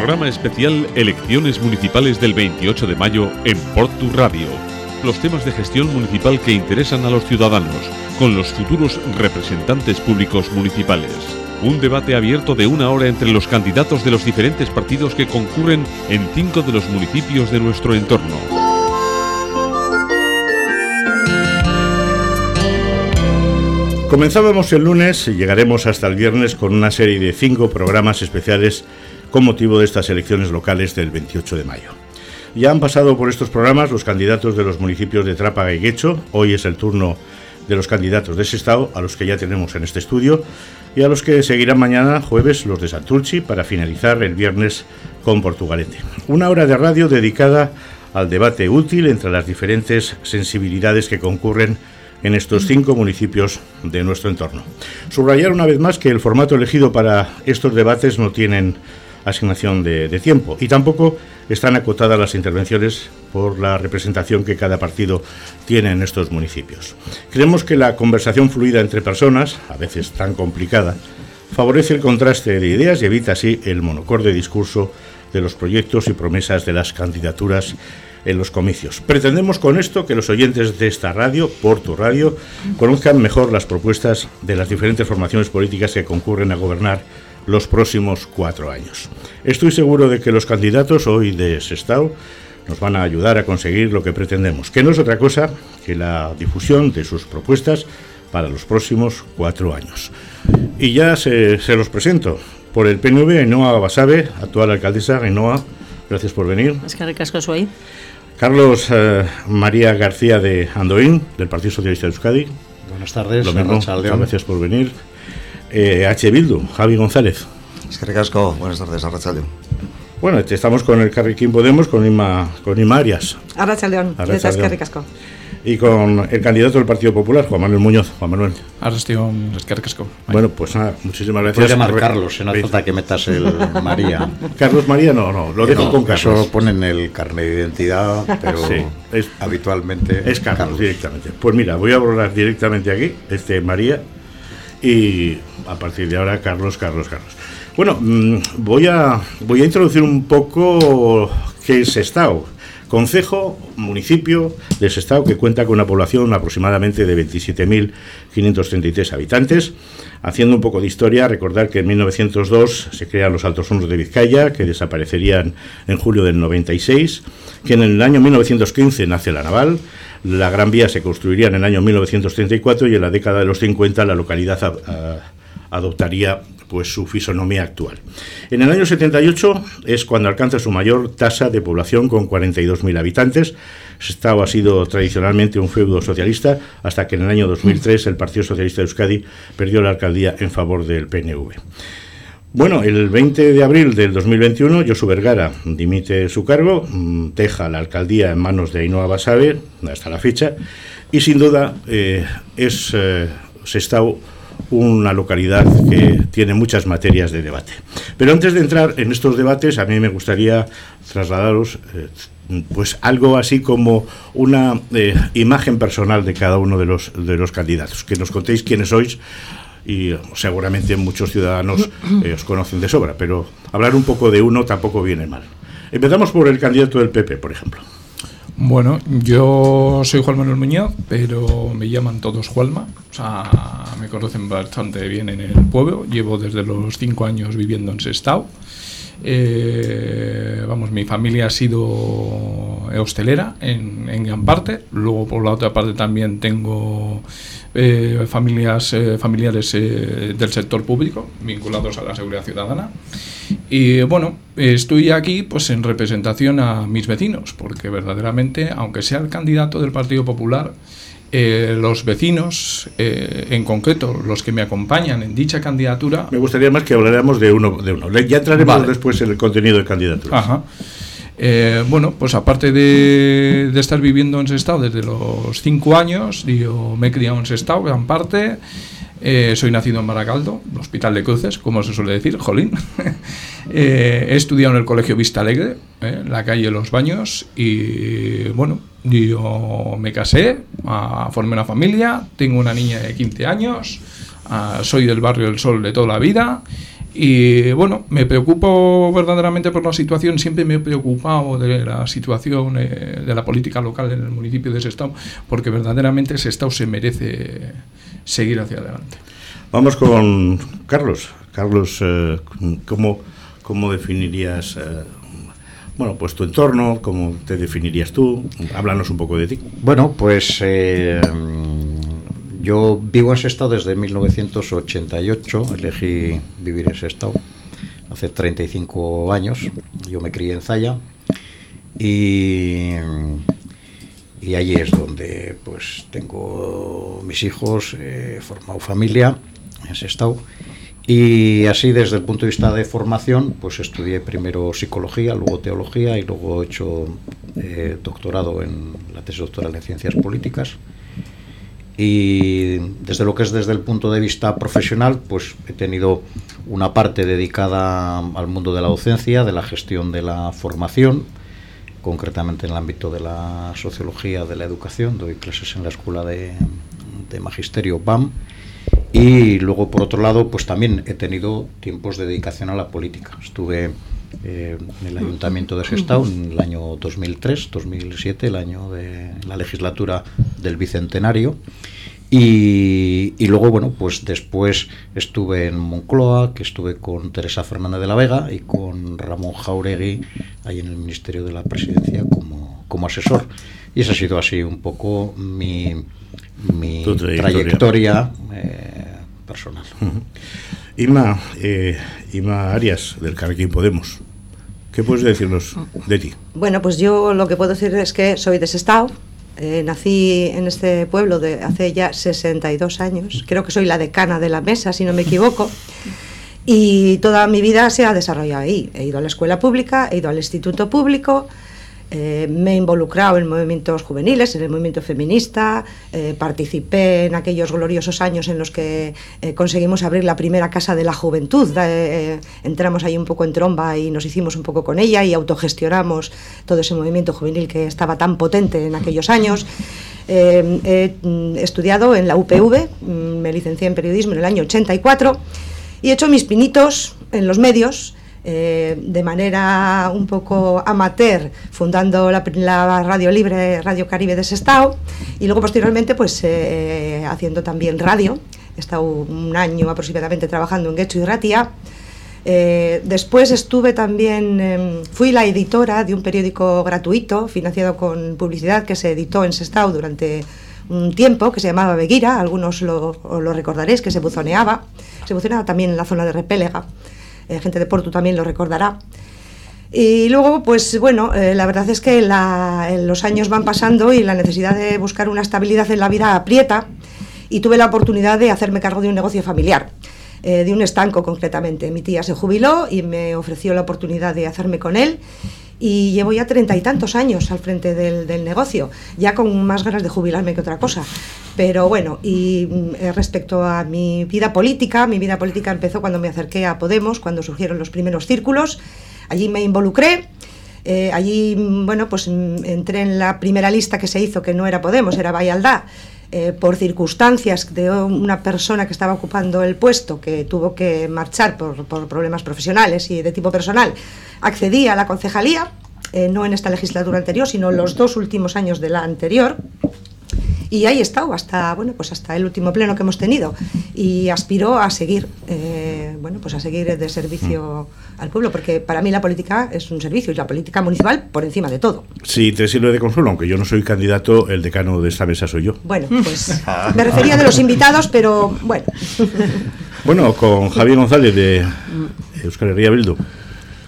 Programa especial Elecciones Municipales del 28 de mayo en Portu Radio. Los temas de gestión municipal que interesan a los ciudadanos, con los futuros representantes públicos municipales. Un debate abierto de una hora entre los candidatos de los diferentes partidos que concurren en cinco de los municipios de nuestro entorno. Comenzábamos el lunes y llegaremos hasta el viernes con una serie de cinco programas especiales con motivo de estas elecciones locales del 28 de mayo. Ya han pasado por estos programas los candidatos de los municipios de Trápaga y Guecho. Hoy es el turno de los candidatos de ese estado, a los que ya tenemos en este estudio, y a los que seguirán mañana, jueves, los de Santurchi, para finalizar el viernes con Portugalete. Una hora de radio dedicada al debate útil entre las diferentes sensibilidades que concurren en estos cinco municipios de nuestro entorno. Subrayar una vez más que el formato elegido para estos debates no tienen asignación de, tiempo y tampoco están acotadas las intervenciones por la representación que cada partido tiene en estos municipios. Creemos que la conversación fluida entre personas, a veces tan complicada, favorece el contraste de ideas y evita así el monocorde discurso de los proyectos y promesas de las candidaturas en los comicios. Pretendemos con esto que los oyentes de esta radio, por tu radio, conozcan mejor las propuestas de las diferentes formaciones políticas que concurren a gobernar los próximos cuatro años. Estoy seguro de que los candidatos hoy de Sestao nos van a ayudar a conseguir lo que pretendemos, que no es otra cosa que la difusión de sus propuestas para los próximos cuatro años. Y ya se, los presento. Por el PNV, Ainhoa Basabe, actual alcaldesa. Ainhoa, gracias por venir. Es que ricasco soy. Carlos eh, María García de Andoín, del Partido Socialista de Euskadi. Buenas tardes. Lo mismo, gracias por venir. Eh, H. Bildu, Javi González. Es que recasco, buenas tardes, Arrachaldeón. Bueno, estamos con el Carriquín Podemos, con Ima, con Ima Arias. Arrachaldeón, es que recasco. Y con el candidato del Partido Popular, Juan Manuel Muñoz. Juan Manuel. Arrestión, es que recasco. Bueno, pues nada, muchísimas gracias. Puedes llamar Carlos, se no falta que metas el María. Carlos María, no, no, lo dejo con Carlos. Eso ponen el carnet de identidad, pero es, habitualmente. Es Carlos, directamente. Pues mira, voy a borrar directamente aquí, este María, y a partir de ahora Carlos, Carlos, Carlos. Bueno, mm, voy a, voy a introducir un poco qué es Estado. Concejo, municipio de Sestao que cuenta con una población aproximadamente de 27.533 habitantes. Haciendo un poco de historia, recordar que en 1902 se crean los Altos Hornos de Vizcaya, que desaparecerían en julio del 96, que en el año 1915 nace la Naval, la Gran Vía se construiría en el año 1934 y en la década de los 50 la localidad adoptaría pues su fisonomía actual. En el año 78 es cuando alcanza su mayor tasa de población con 42.000 habitantes. Estado ha sido tradicionalmente un feudo socialista hasta que en el año 2003 el Partido Socialista de Euskadi perdió la alcaldía en favor del PNV. Bueno, el 20 de abril del 2021, Josu Vergara dimite su cargo, mm, deja la alcaldía en manos de Ainhoa Basabe hasta la fecha, y sin duda eh, es eh, una localidad que tiene muchas materias de debate. Pero antes de entrar en estos debates, a mí me gustaría trasladaros eh, pues algo así como una imagen personal de cada uno de los, de los candidatos, que nos contéis quiénes sois y seguramente muchos ciudadanos eh, os conocen de sobra, pero hablar un poco de uno tampoco viene mal. Empezamos por el candidato del PP, por ejemplo. Bueno, yo soy Juan Manuel Muñoz, pero me llaman todos Juanma. O sea, me conocen bastante bien en el pueblo. Llevo desde los cinco años viviendo en Sestao. Eh, vamos, mi familia ha sido hostelera en, gran parte. Luego, por la otra parte, también tengo eh, familias, eh, familiares eh, del sector público vinculados a la seguridad ciudadana. Y bueno, estoy aquí pues en representación a mis vecinos, porque verdaderamente, aunque sea el candidato del Partido Popular, los vecinos, en concreto los que me acompañan en dicha candidatura. Me gustaría más que habláramos de uno. De uno. Ya entraremos después en el contenido de candidatura. Ajá. Eh, bueno, pues aparte de, estar viviendo en Sestao desde los 5 años, yo me he criado en Sestao, gran parte. Eh, soy nacido en Baracaldo, Hospital de Cruces, como se suele decir, jolín. Eh, he estudiado en el Colegio Vista Alegre, en la calle Los Baños, y bueno, yo me casé, formé una familia, tengo una niña de 15 años, soy del barrio del Sol de toda la vida Y bueno, me preocupo verdaderamente por la situación, siempre me he preocupado de la situación eh, de la política local en el municipio de Sestao, porque verdaderamente Sestao se merece seguir hacia adelante. Vamos con Carlos. Carlos, eh, ¿cómo, ¿cómo, definirías eh, bueno, pues tu entorno? ¿Cómo te definirías tú? Háblanos un poco de ti. Bueno, pues yo vivo en Sestao desde 1988, elegí vivir en Sestao hace 35 años. Yo me crié en Zaya y, y allí es donde pues tengo mis hijos, he formado familia en Sestao. Y así desde el punto de vista de formación, pues estudié primero psicología, luego teología y luego he hecho eh, doctorado en la tesis doctoral en ciencias políticas. Y desde lo que es desde el punto de vista profesional, pues he tenido una parte dedicada al mundo de la docencia, de la gestión de la formación, concretamente en el ámbito de la sociología de la educación, doy clases en la escuela de, magisterio BAM y luego por otro lado pues también he tenido tiempos de dedicación a la política. Estuve eh, en el Ayuntamiento de Sestao en el año 2003, 2007, el año de la legislatura del Bicentenario. Y, luego, bueno, pues después estuve en Moncloa, que estuve con Teresa Fernández de la Vega y con Ramón Jauregui, ahí en el Ministerio de la Presidencia, como, como asesor. Y esa ha sido así un poco mi, mi trayectoria, eh, personal. Ima, eh, Ima Arias, del Carrequín Podemos. ¿Qué puedes decirnos de ti? Bueno, pues yo lo que puedo decir es que soy de Sestao. Eh, nací en este pueblo de hace ya 62 años. Creo que soy la decana de la mesa, si no me equivoco. Y toda mi vida se ha desarrollado ahí. He ido a la escuela pública, he ido al instituto público, eh, me he involucrado en movimientos juveniles, en el movimiento feminista, eh, participé en aquellos gloriosos años en los que eh, conseguimos abrir la primera casa de la juventud. entramos ahí un poco en tromba y nos hicimos un poco con ella y autogestionamos todo ese movimiento juvenil que estaba tan potente en aquellos años. he mm, estudiado en la UPV, mm, me licencié en periodismo en el año 84 y he hecho mis pinitos en los medios eh, de manera un poco amateur, fundando la, radio libre, Radio Caribe de Sestao, y luego posteriormente pues eh, haciendo también radio. He estado un año aproximadamente trabajando en Guecho y Ratia. Eh, después estuve también, em, fui la editora de un periódico gratuito financiado con publicidad que se editó en Sestao durante un tiempo, que se llamaba Beguira, algunos lo, lo recordaréis, que se buzoneaba, se buzoneaba también en la zona de Repélega. Eh, gente de Porto también lo recordará. Y luego, pues bueno, eh, la verdad es que los años van pasando y la necesidad de buscar una estabilidad en la vida aprieta y tuve la oportunidad de hacerme cargo de un negocio familiar, eh, de un estanco concretamente. Mi tía se jubiló y me ofreció la oportunidad de hacerme con él y llevo ya treinta y tantos años al frente del, negocio, ya con más ganas de jubilarme que otra cosa. Pero bueno, y mm, respecto a mi vida política, mi vida política empezó cuando me acerqué a Podemos, cuando surgieron los primeros círculos, allí me involucré. Eh, allí, mm, bueno, pues mm, entré en la primera lista que se hizo, que no era Podemos, era Valladá, eh, por circunstancias de una persona que estaba ocupando el puesto, que tuvo que marchar por, problemas profesionales y de tipo personal, accedí a la concejalía, eh, no en esta legislatura anterior, sino los dos últimos años de la anterior. Y ahí he estado hasta, bueno, pues hasta el último pleno que hemos tenido. Y aspiro a seguir, eh, bueno, pues a seguir de servicio al pueblo, porque para mí la política es un servicio y la política municipal por encima de todo. Sí, te sirve de consuelo, aunque yo no soy candidato, el decano de esta mesa soy yo. Bueno, pues me refería de los invitados, pero bueno. Bueno, con Javier González de Euskal Herria Bildu.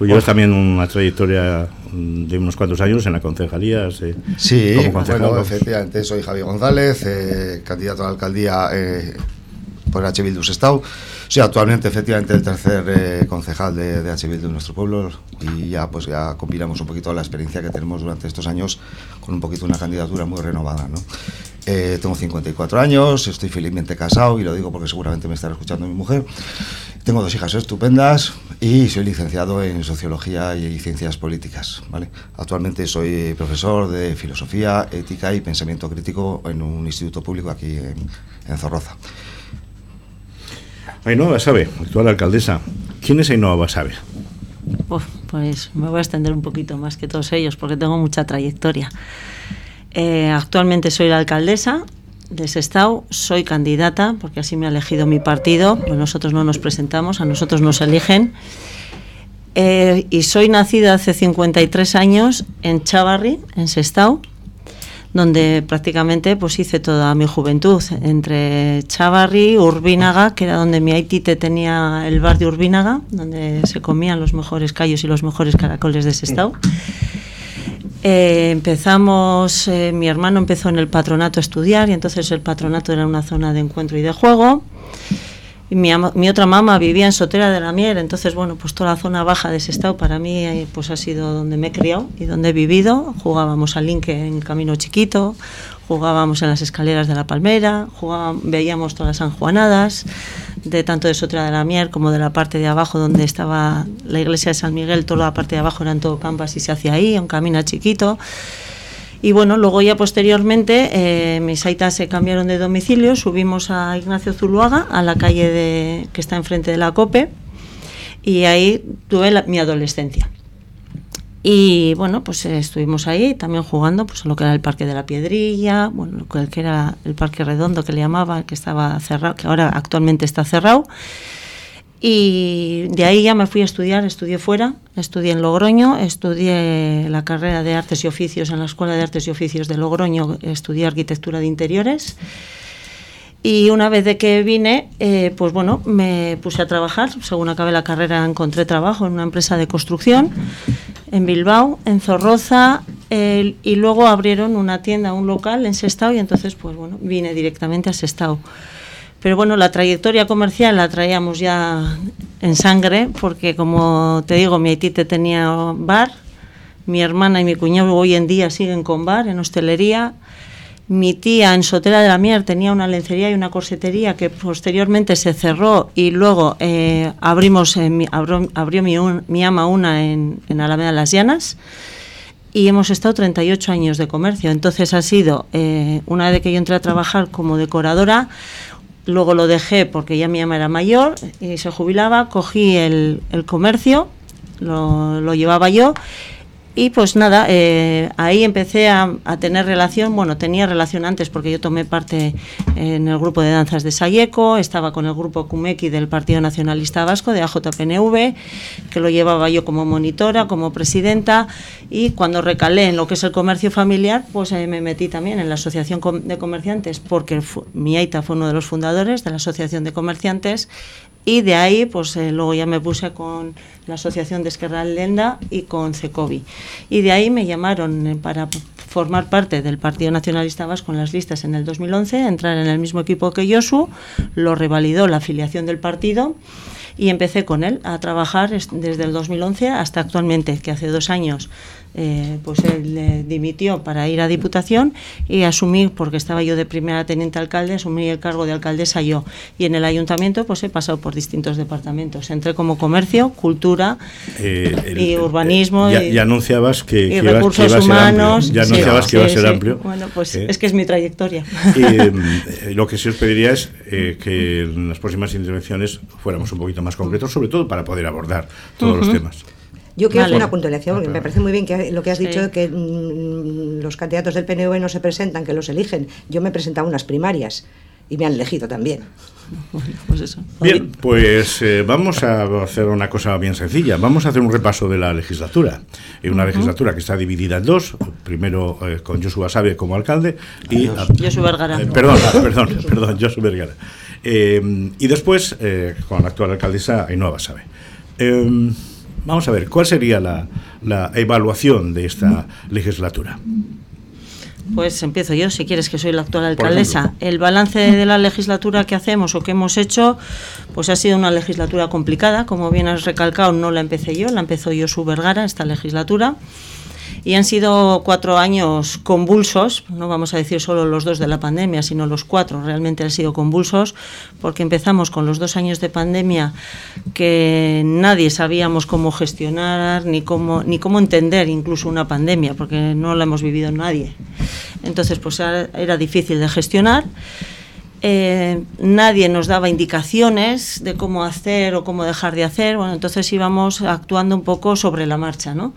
Tú llevas también una trayectoria de unos cuantos años en la concejalía. sí, bueno, efectivamente, soy Javier González, eh, candidato a la alcaldía eh, por H. Bildu Estado. Soy actualmente, efectivamente, el tercer eh, concejal de, de H. Bildu en nuestro pueblo y ya, pues, ya combinamos un poquito la experiencia que tenemos durante estos años con un poquito una candidatura muy renovada. ¿no? Eh, tengo 54 años, estoy felizmente casado y lo digo porque seguramente me estará escuchando mi mujer. Tengo dos hijas estupendas y soy licenciado en Sociología y Ciencias Políticas. ¿vale? Actualmente soy profesor de Filosofía, Ética y Pensamiento Crítico en un instituto público aquí en, Zorroza. Ainhoa Basabe, actual alcaldesa. ¿Quién es Ainhoa Basabe? pues me voy a extender un poquito más que todos ellos porque tengo mucha trayectoria. Eh, actualmente soy la alcaldesa de Sestao, soy candidata porque así me ha elegido mi partido, nosotros no nos presentamos, a nosotros nos eligen. Eh, y soy nacida hace 53 años en Chavarri, en Sestao, donde prácticamente pues hice toda mi juventud, entre Chavarri, Urbínaga, que era donde mi Aitite tenía el bar de Urbínaga, donde se comían los mejores callos y los mejores caracoles de Sestao. Eh, empezamos, eh, mi hermano empezó en el patronato a estudiar y entonces el patronato era una zona de encuentro y de juego. Y mi, mi, otra mamá vivía en Sotera de la Mier, entonces, bueno, pues toda la zona baja de ese estado para mí eh, pues ha sido donde me he criado y donde he vivido. Jugábamos al Linke en Camino Chiquito, jugábamos en las escaleras de la Palmera, jugábamos, veíamos todas las sanjuanadas, de tanto de Sotera de la Mier como de la parte de abajo donde estaba la iglesia de San Miguel, toda la parte de abajo eran todo campas y se hacía ahí, un camino chiquito. Y bueno, luego ya posteriormente eh, mis aitas se cambiaron de domicilio, subimos a Ignacio Zuluaga, a la calle de, que está enfrente de la COPE, y ahí tuve mi adolescencia. Y bueno, pues estuvimos ahí también jugando pues, en lo que era el Parque de la Piedrilla, bueno, lo que era el Parque Redondo que le llamaba, que estaba cerrado, que ahora actualmente está cerrado. Y de ahí ya me fui a estudiar, estudié fuera, estudié en Logroño, estudié la carrera de Artes y Oficios en la Escuela de Artes y Oficios de Logroño, estudié Arquitectura de Interiores. Y una vez de que vine, eh, pues bueno, me puse a trabajar. Según acabé la carrera, encontré trabajo en una empresa de construcción en Bilbao, en Zorroza, y luego abrieron una tienda, un local en Sestao, y entonces, pues bueno, vine directamente a Sestao. Pero bueno, la trayectoria comercial la traíamos ya en sangre, porque como te digo, mi Haitite tenía bar, mi hermana y mi cuñado hoy en día siguen con bar en hostelería. Mi tía en Sotera de la Mier tenía una lencería y una corsetería que posteriormente se cerró y luego eh, abrimos, eh, abrió, mi, mi, ama una en, en Alameda Las Llanas y hemos estado 38 años de comercio. Entonces ha sido, eh, una vez que yo entré a trabajar como decoradora, Luego lo dejé porque ya mi ama era mayor y se jubilaba, cogí el, el comercio, lo, lo, llevaba yo y pues nada, eh, ahí empecé a, tener relación, bueno, tenía relación antes porque yo tomé parte en el grupo de danzas de Sayeco, estaba con el grupo Kumeki del Partido Nacionalista Vasco, de AJPNV, que lo llevaba yo como monitora, como presidenta, y cuando recalé en lo que es el comercio familiar, pues eh, me metí también en la Asociación de Comerciantes, porque mi Aita fue uno de los fundadores de la Asociación de Comerciantes, y de ahí, pues eh, luego ya me puse con la Asociación de Esquerra Lenda y con CECOVI. Y de ahí me llamaron eh, para formar parte del Partido Nacionalista Vasco en las listas en el 2011, entrar en el mismo equipo que Josu, lo revalidó la afiliación del partido y empecé con él a trabajar desde el 2011 hasta actualmente, que hace dos años eh, pues él dimitió para ir a Diputación y asumí, porque estaba yo de primera teniente alcalde, asumí el cargo de alcaldesa yo. Y en el ayuntamiento pues he pasado por distintos departamentos. Entré como comercio, cultura eh, y urbanismo. y, anunciabas que, y recursos humanos. Ya anunciabas que iba a ser amplio. Bueno, pues eh, es que es mi trayectoria. Y lo que sí os pediría es que en las próximas intervenciones fuéramos un poquito más concretos, sobre todo para poder abordar todos los temas. Yo quiero hacer una puntualización, porque me parece muy bien que lo que has dicho, que mm, los candidatos del PNV no se presentan, que los eligen. Yo me he presentado unas primarias y me han elegido también. pues Bien, pues eh, vamos a hacer una cosa bien sencilla. Vamos a hacer un repaso de la legislatura. una legislatura que está dividida en dos. Primero eh, con Josu Basabe como alcalde y... Josu Vergara. Eh, perdón, perdón, perdón, Josu Vergara. y después con la actual alcaldesa Ainhoa Basabe. Vamos a ver, ¿cuál sería la, la evaluación de esta legislatura? Pues empiezo yo, si quieres, que soy la actual alcaldesa. El balance de la legislatura que hacemos o que hemos hecho, pues ha sido una legislatura complicada. Como bien has recalcado, no la empecé yo, la empezó yo su Vergara, esta legislatura y han sido cuatro años convulsos, no vamos a decir solo los dos de la pandemia, sino los cuatro realmente han sido convulsos, porque empezamos con los dos años de pandemia que nadie sabíamos cómo gestionar ni cómo, ni cómo entender incluso una pandemia, porque no la hemos vivido nadie. Entonces, pues era difícil de gestionar. Eh, nadie nos daba indicaciones de cómo hacer o cómo dejar de hacer, bueno, entonces íbamos actuando un poco sobre la marcha, ¿no?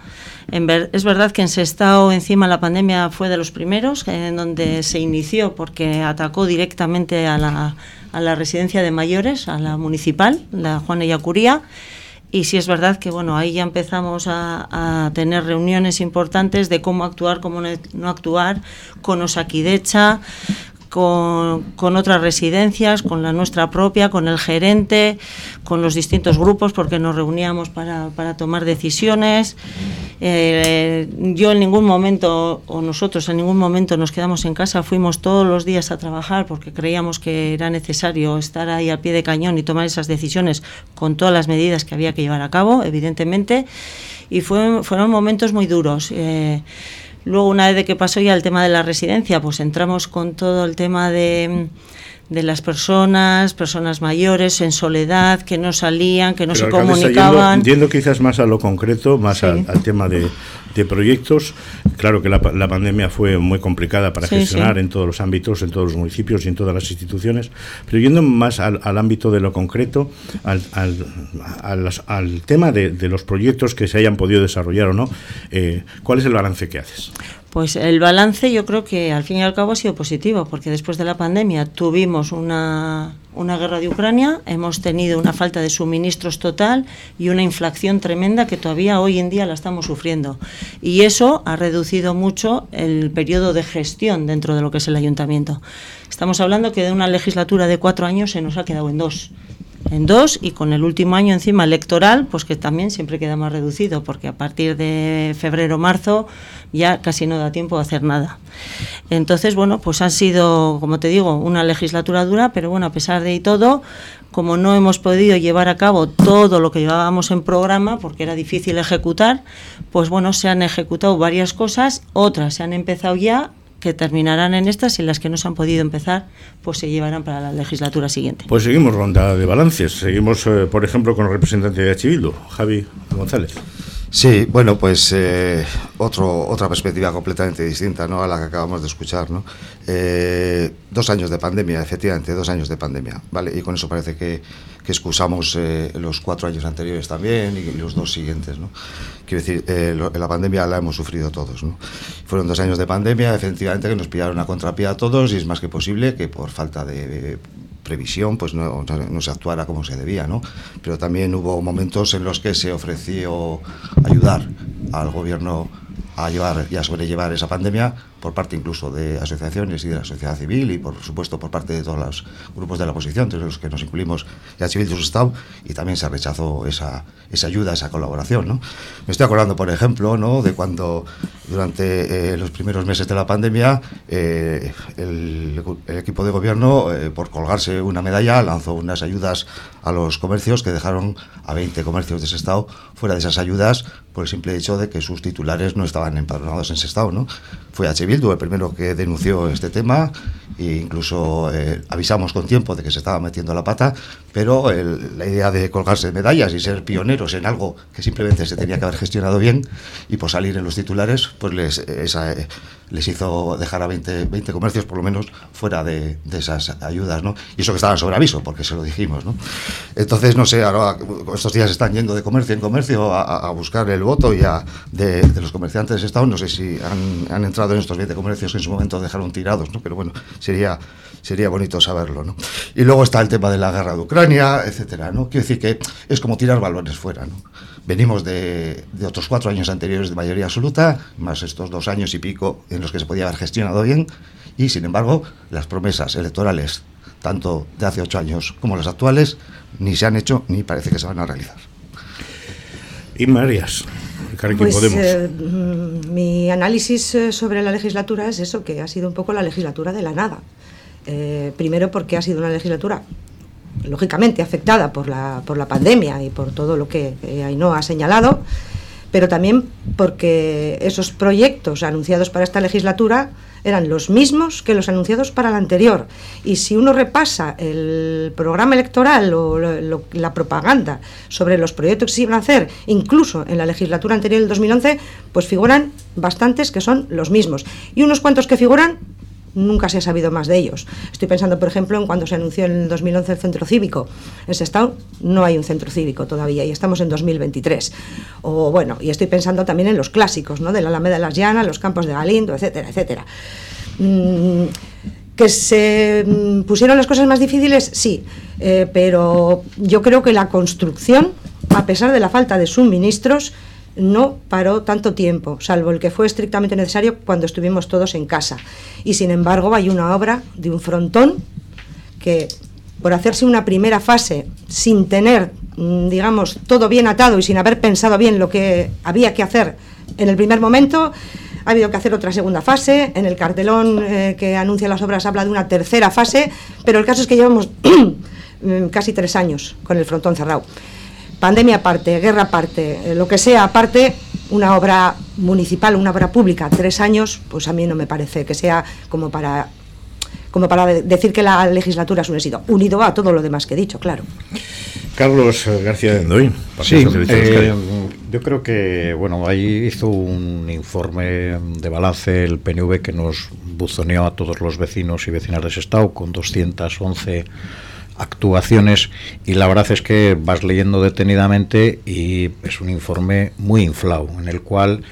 es verdad que en Sestao encima la pandemia fue de los primeros, en donde se inició porque atacó directamente a la, a la residencia de mayores, a la municipal, la Juana Yacuría, y sí es verdad que bueno ahí ya empezamos a, a, tener reuniones importantes de cómo actuar, cómo no actuar con Osakidecha, con, otras residencias, con la nuestra propia, con el gerente, con los distintos grupos, porque nos reuníamos para, tomar decisiones. Eh, yo en ningún momento, o nosotros en ningún momento nos quedamos en casa, fuimos todos los días a trabajar porque creíamos que era necesario estar ahí al pie de cañón y tomar esas decisiones con todas las medidas que había que llevar a cabo, evidentemente. Y fue, fueron momentos muy duros. Eh, Luego, una vez de que pasó ya el tema de la residencia, pues entramos con todo el tema de, de las personas, personas mayores en soledad, que no salían, que no se comunicaban. Entiendo quizás más a lo concreto, más al, tema de, de, proyectos. Claro que la, la, pandemia fue muy complicada para gestionar en todos los ámbitos, en todos los municipios y en todas las instituciones, pero yendo más al, al ámbito de lo concreto, al, al tema de, de, los proyectos que se hayan podido desarrollar o no, eh, ¿cuál es el balance que haces? Pues el balance yo creo que al fin y al cabo ha sido positivo, porque después de la pandemia tuvimos una, una guerra de Ucrania, hemos tenido una falta de suministros total y una inflación tremenda que todavía hoy en día la estamos sufriendo. Y eso ha reducido mucho el periodo de gestión dentro de lo que es el ayuntamiento. Estamos hablando que de una legislatura de cuatro años se nos ha quedado en dos en dos y con el último año encima electoral, pues que también siempre queda más reducido, porque a partir de febrero, marzo ya casi no da tiempo a hacer nada. Entonces, bueno, pues ha sido, como te digo, una legislatura dura, pero bueno, a pesar de todo, como no hemos podido llevar a cabo todo lo que llevábamos en programa, porque era difícil ejecutar, pues bueno, se han ejecutado varias cosas, otras se han empezado ya que terminarán en estas y las que no se han podido empezar, pues se llevarán para la legislatura siguiente. Pues seguimos ronda de balances. Seguimos, eh, por ejemplo, con el representante de H. Javi González. Sí, bueno, pues eh, otro, otra perspectiva completamente distinta ¿no? a la que acabamos de escuchar. ¿no? Eh, dos años de pandemia, efectivamente, dos años de pandemia. ¿vale? Y con eso parece que, que excusamos eh, los cuatro años anteriores también y los dos siguientes. ¿no? Quiero decir, la pandemia la hemos sufrido todos. ¿no? Fueron dos años de pandemia, efectivamente, que nos pillaron a contrapié a todos y es más que posible que por falta de previsión pues no, se actuara como se debía, ¿no? Pero también hubo momentos en los que se ofreció ayudar al gobierno a llevar y a sobrellevar esa pandemia por parte incluso de asociaciones y de la sociedad civil y por supuesto por parte de todos los grupos de la oposición, entre los que nos incluimos ya Civil de su Estado, y también se rechazó esa, esa ayuda, esa colaboración. ¿no? Me estoy acordando, por ejemplo, ¿no? de cuando durante eh, los primeros meses de la pandemia eh, el, el, equipo de gobierno, eh, por colgarse una medalla, lanzó unas ayudas a los comercios que dejaron a 20 comercios de ese Estado fuera de esas ayudas por el simple hecho de que sus titulares no estaban empadronados en ese Estado. ¿no? Fue El primero que denunció este tema e incluso eh, avisamos con tiempo de que se estaba metiendo la pata, pero la idea de colgarse medallas y ser pioneros en algo que simplemente se tenía que haber gestionado bien y por salir en los titulares, pues les, eh, les hizo dejar a 20, 20, comercios por lo menos fuera de, de, esas ayudas, ¿no? Y eso que estaban sobre aviso, porque se lo dijimos, ¿no? Entonces, no sé, ahora estos días están yendo de comercio en comercio a, buscar el voto y de, de, los comerciantes de Estado, no sé si han, han entrado en estos 20 comercios que en su momento dejaron tirados, ¿no? Pero bueno, sería, sería bonito saberlo, ¿no? Y luego está el tema de la guerra de Ucrania, etcétera, ¿no? Quiero decir que es como tirar balones fuera, ¿no? Venimos de, de, otros cuatro años anteriores de mayoría absoluta, más estos dos años y pico en los que se podía haber gestionado bien, y sin embargo, las promesas electorales, tanto de hace ocho años como las actuales, ni se han hecho ni parece que se van a realizar. Y Pues, eh, mm, mi análisis eh, sobre la legislatura es eso, que ha sido un poco la legislatura de la nada. Eh, primero porque ha sido una legislatura lógicamente afectada por la, por la pandemia y por todo lo que Ainhoa ha señalado, pero también porque esos proyectos anunciados para esta legislatura eran los mismos que los anunciados para la anterior. Y si uno repasa el programa electoral o la propaganda sobre los proyectos que se iban a hacer, incluso en la legislatura anterior del 2011, pues figuran bastantes que son los mismos. Y unos cuantos que figuran nunca se ha sabido más de ellos. Estoy pensando, por ejemplo, en cuando se anunció en el 2011 el centro cívico. En Sestao no hay un centro cívico todavía y estamos en 2023. O bueno, y estoy pensando también en los clásicos, ¿no? De la Alameda de las Llanas, los campos de Galindo, etcétera, etcétera. Mm, ¿Que se mm, pusieron las cosas más difíciles? Sí, eh, pero yo creo que la construcción, a pesar de la falta de suministros, no paró tanto tiempo, salvo el que fue estrictamente necesario cuando estuvimos todos en casa. Y sin embargo hay una obra de un frontón que por hacerse una primera fase sin tener, mm, digamos, todo bien atado y sin haber pensado bien lo que había que hacer en el primer momento, ha habido que hacer otra segunda fase. En el cartelón eh, que anuncia las obras habla de una tercera fase, pero el caso es que llevamos mm, casi tres años con el frontón cerrado. Pandemia aparte, guerra aparte, eh, lo que sea aparte, una obra municipal, una obra pública, tres años, pues a mí no me parece que sea como para como para decir que la legislatura es un éxito, unido a todo lo demás que he dicho, claro. Carlos García de Endoy. Sí, eh, yo creo que, bueno, ahí hizo un informe de balance el PNV que nos buzoneó a todos los vecinos y vecinas de ese estado con 211 actuaciones y la verdad es que vas leyendo detenidamente y es un informe muy inflado en el cual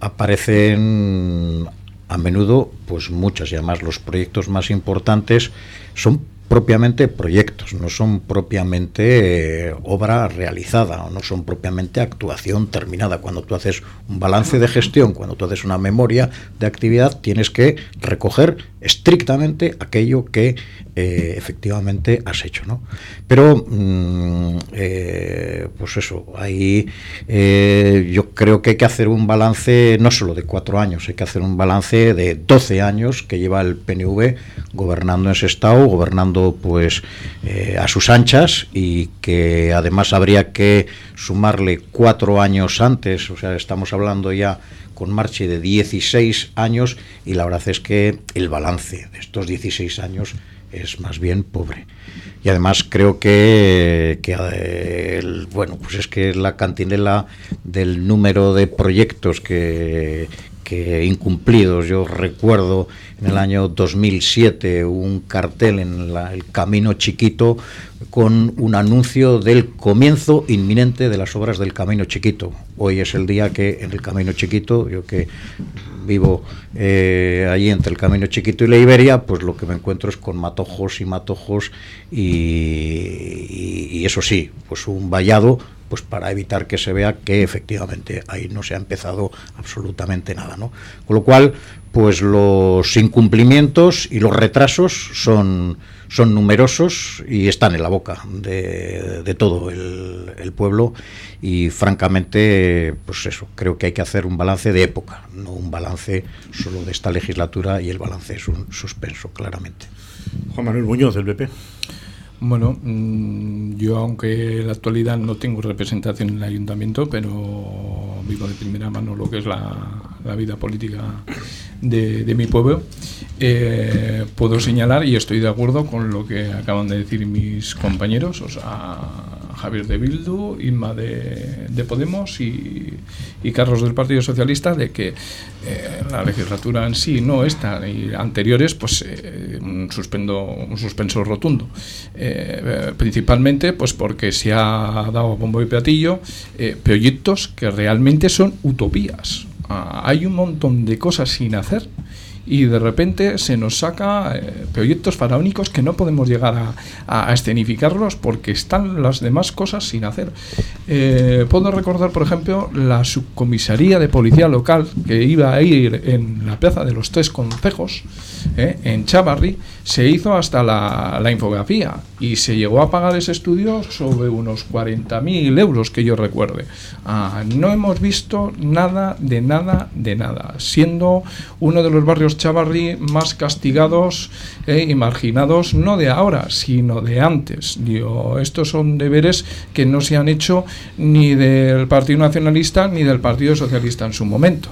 aparecen a menudo pues muchas y además los proyectos más importantes son propiamente proyectos, no son propiamente eh, obra realizada, o no son propiamente actuación terminada. Cuando tú haces un balance de gestión, cuando tú haces una memoria de actividad, tienes que recoger estrictamente aquello que eh, efectivamente has hecho. ¿no? Pero, mm, eh, pues eso, ahí yo creo que hay que hacer un balance no solo de cuatro años, hay que hacer un balance de 12 años que lleva el PNV gobernando en ese estado, gobernando pues eh, a sus anchas y que además habría que sumarle cuatro años antes, o sea, estamos hablando ya con marche de 16 años y la verdad es que el balance de estos 16 años es más bien pobre. Y además creo que, eh, bueno, pues es que la cantinela del número de proyectos que, incumplidos. Yo recuerdo en el año 2007 un cartel en el Camino Chiquito con un anuncio del comienzo inminente de las obras del Camino Chiquito. Hoy es el día que en el Camino Chiquito, yo que vivo eh, allí entre el Camino Chiquito y la Iberia, pues lo que me encuentro es con matojos y matojos y, y eso sí, pues un vallado pues para evitar que se vea que efectivamente ahí no se ha empezado absolutamente nada, ¿no? Con lo cual, pues los incumplimientos y los retrasos son, son numerosos y están en la boca de, todo el, el, pueblo y francamente, pues eso, creo que hay que hacer un balance de época, no un balance solo de esta legislatura y el balance es un suspenso, claramente. Juan Manuel Muñoz, del PP. Bueno, mm, yo aunque en la actualidad no tengo representación en el ayuntamiento, pero vivo de primera mano lo que es la, vida política de, mi pueblo, eh, puedo señalar y estoy de acuerdo con lo que acaban de decir mis compañeros, o sea, Javier de Bildu, Inma de, Podemos y, Carlos del Partido Socialista, de que eh, la legislatura en sí, no esta y anteriores, pues eh, un, suspendo, un suspenso rotundo. Eh, principalmente pues porque se ha dado bombo y platillo proyectos que realmente son utopías. Ah, hay un montón de cosas sin hacer y de repente se nos saca eh, proyectos faraónicos que no podemos llegar a, escenificarlos porque están las demás cosas sin hacer. Eh, puedo recordar, por ejemplo, la subcomisaría de policía local que iba a ir en la plaza de los tres concejos, eh, en Chavarri, se hizo hasta la, infografía y se llegó a pagar ese estudio sobre unos 40.000 euros que yo recuerde. Ah, no hemos visto nada de nada de nada, siendo uno de los barrios Chavarri más castigados eh, y marginados, no de ahora, sino de antes. Digo, estos son deberes que no se han hecho ni del Partido Nacionalista ni del Partido Socialista en su momento.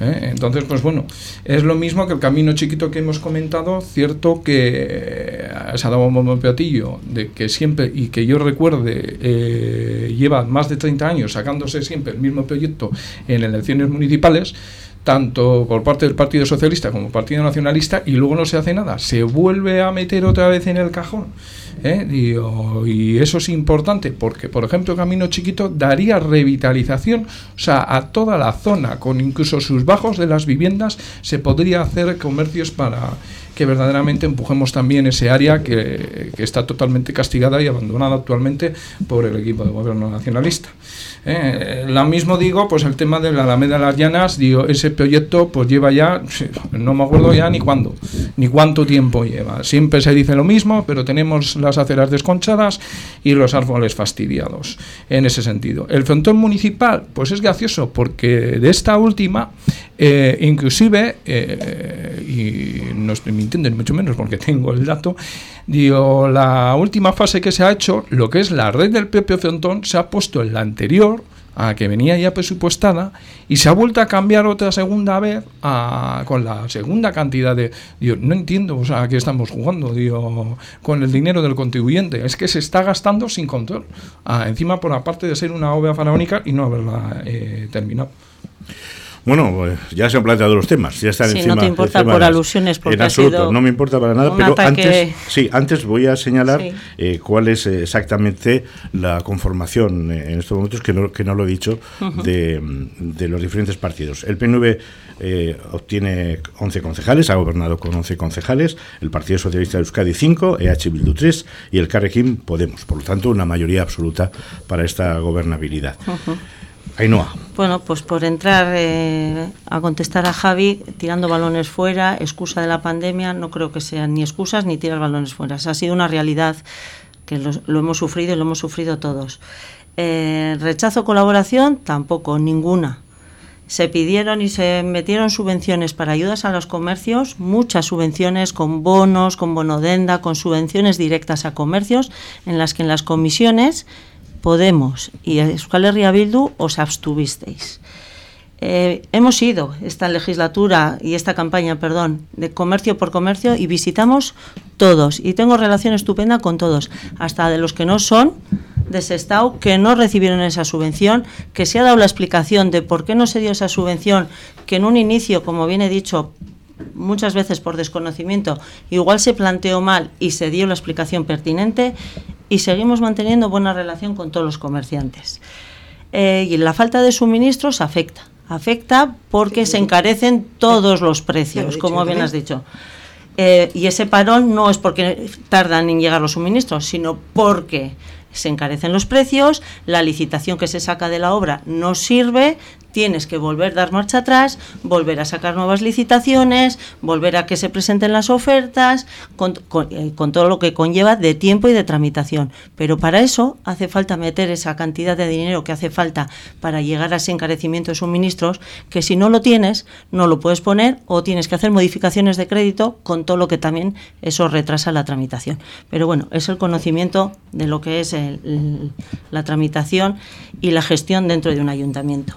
¿Eh? Entonces, pues bueno, es lo mismo que el camino chiquito que hemos comentado, cierto que eh, se ha dado un platillo de que siempre, y que yo recuerde, lleva más de 30 años sacándose siempre el mismo proyecto en elecciones municipales, tanto por parte del Partido Socialista como Partido Nacionalista y luego no se hace nada. Se vuelve a meter otra vez en el cajón. ¿eh? y eso es importante porque, por ejemplo, Camino Chiquito daría revitalización, o sea, a toda la zona, con incluso sus bajos de las viviendas, se podría hacer comercios para que verdaderamente empujemos también ese área que, que está totalmente castigada y abandonada actualmente por el equipo de gobierno nacionalista. Eh, lo mismo digo, pues el tema de la Alameda de las Llanas, digo, ese proyecto pues lleva ya, no me acuerdo ya ni cuándo, ni cuánto tiempo lleva. Siempre se dice lo mismo, pero tenemos las aceras desconchadas y los árboles fastidiados en ese sentido. El frontón municipal, pues es gracioso, porque de esta última, eh, inclusive, eh, y no estoy mintiendo ni mucho menos porque tengo el dato, Digo, la última fase que se ha hecho, lo que es la red del propio Frontón, se ha puesto en la anterior, a que venía ya presupuestada, y se ha vuelto a cambiar otra segunda vez con la segunda cantidad de... Digo, no entiendo, o sea, ¿a qué estamos jugando? Con el dinero del contribuyente. Es que se está gastando sin control. Ah, encima, por aparte de ser una obra faraónica y no haberla eh, terminado. Bueno, pues ya se han planteado los temas, ya están sí, encima. no te importa por alusiones, porque en absoluto, no me importa para nada, pero antes, sí, antes voy a señalar eh, cuál es exactamente la conformación eh, en estos momentos, que no, que no lo he dicho, de, de, los diferentes partidos. El PNV eh, obtiene 11 concejales, ha gobernado con 11 concejales, el Partido Socialista de Euskadi 5, EH Bildu 3 y el Carrequín Podemos. Por lo tanto, una mayoría absoluta para esta gobernabilidad. Bueno, pues por entrar eh, a contestar a Javi, tirando balones fuera, excusa de la pandemia, no creo que sean ni excusas ni tirar balones fuera. ha sido una realidad que lo, hemos sufrido y lo hemos sufrido todos. Eh, rechazo colaboración, tampoco, ninguna. Se pidieron y se metieron subvenciones para ayudas a los comercios, muchas subvenciones con bonos, con bonodenda, con subvenciones directas a comercios, en las que en las comisiones Podemos y Euskal Herria Bildu os abstuvisteis. Eh, hemos ido esta legislatura y esta campaña, perdón, de comercio por comercio y visitamos todos y tengo relación estupenda con todos, hasta de los que no son de Sestao, que no recibieron esa subvención, que se ha dado la explicación de por qué no se dio esa subvención, que en un inicio, como bien he dicho, muchas veces por desconocimiento, igual se planteó mal y se dio la explicación pertinente y seguimos manteniendo buena relación con todos los comerciantes. Eh, y la falta de suministros afecta. Afecta porque se encarecen todos los precios, como bien has dicho. Eh, y ese parón no es porque tardan en llegar los suministros, sino porque se encarecen los precios, la licitación que se saca de la obra no sirve, tienes que volver a dar marcha atrás, volver a sacar nuevas licitaciones, volver a que se presenten las ofertas, con, eh, todo lo que conlleva de tiempo y de tramitación. Pero para eso hace falta meter esa cantidad de dinero que hace falta para llegar a ese encarecimiento de suministros, que si no lo tienes, no lo puedes poner o tienes que hacer modificaciones de crédito con todo lo que también eso retrasa la tramitación. Pero bueno, es el conocimiento de lo que es la tramitación y la gestión dentro de un ayuntamiento.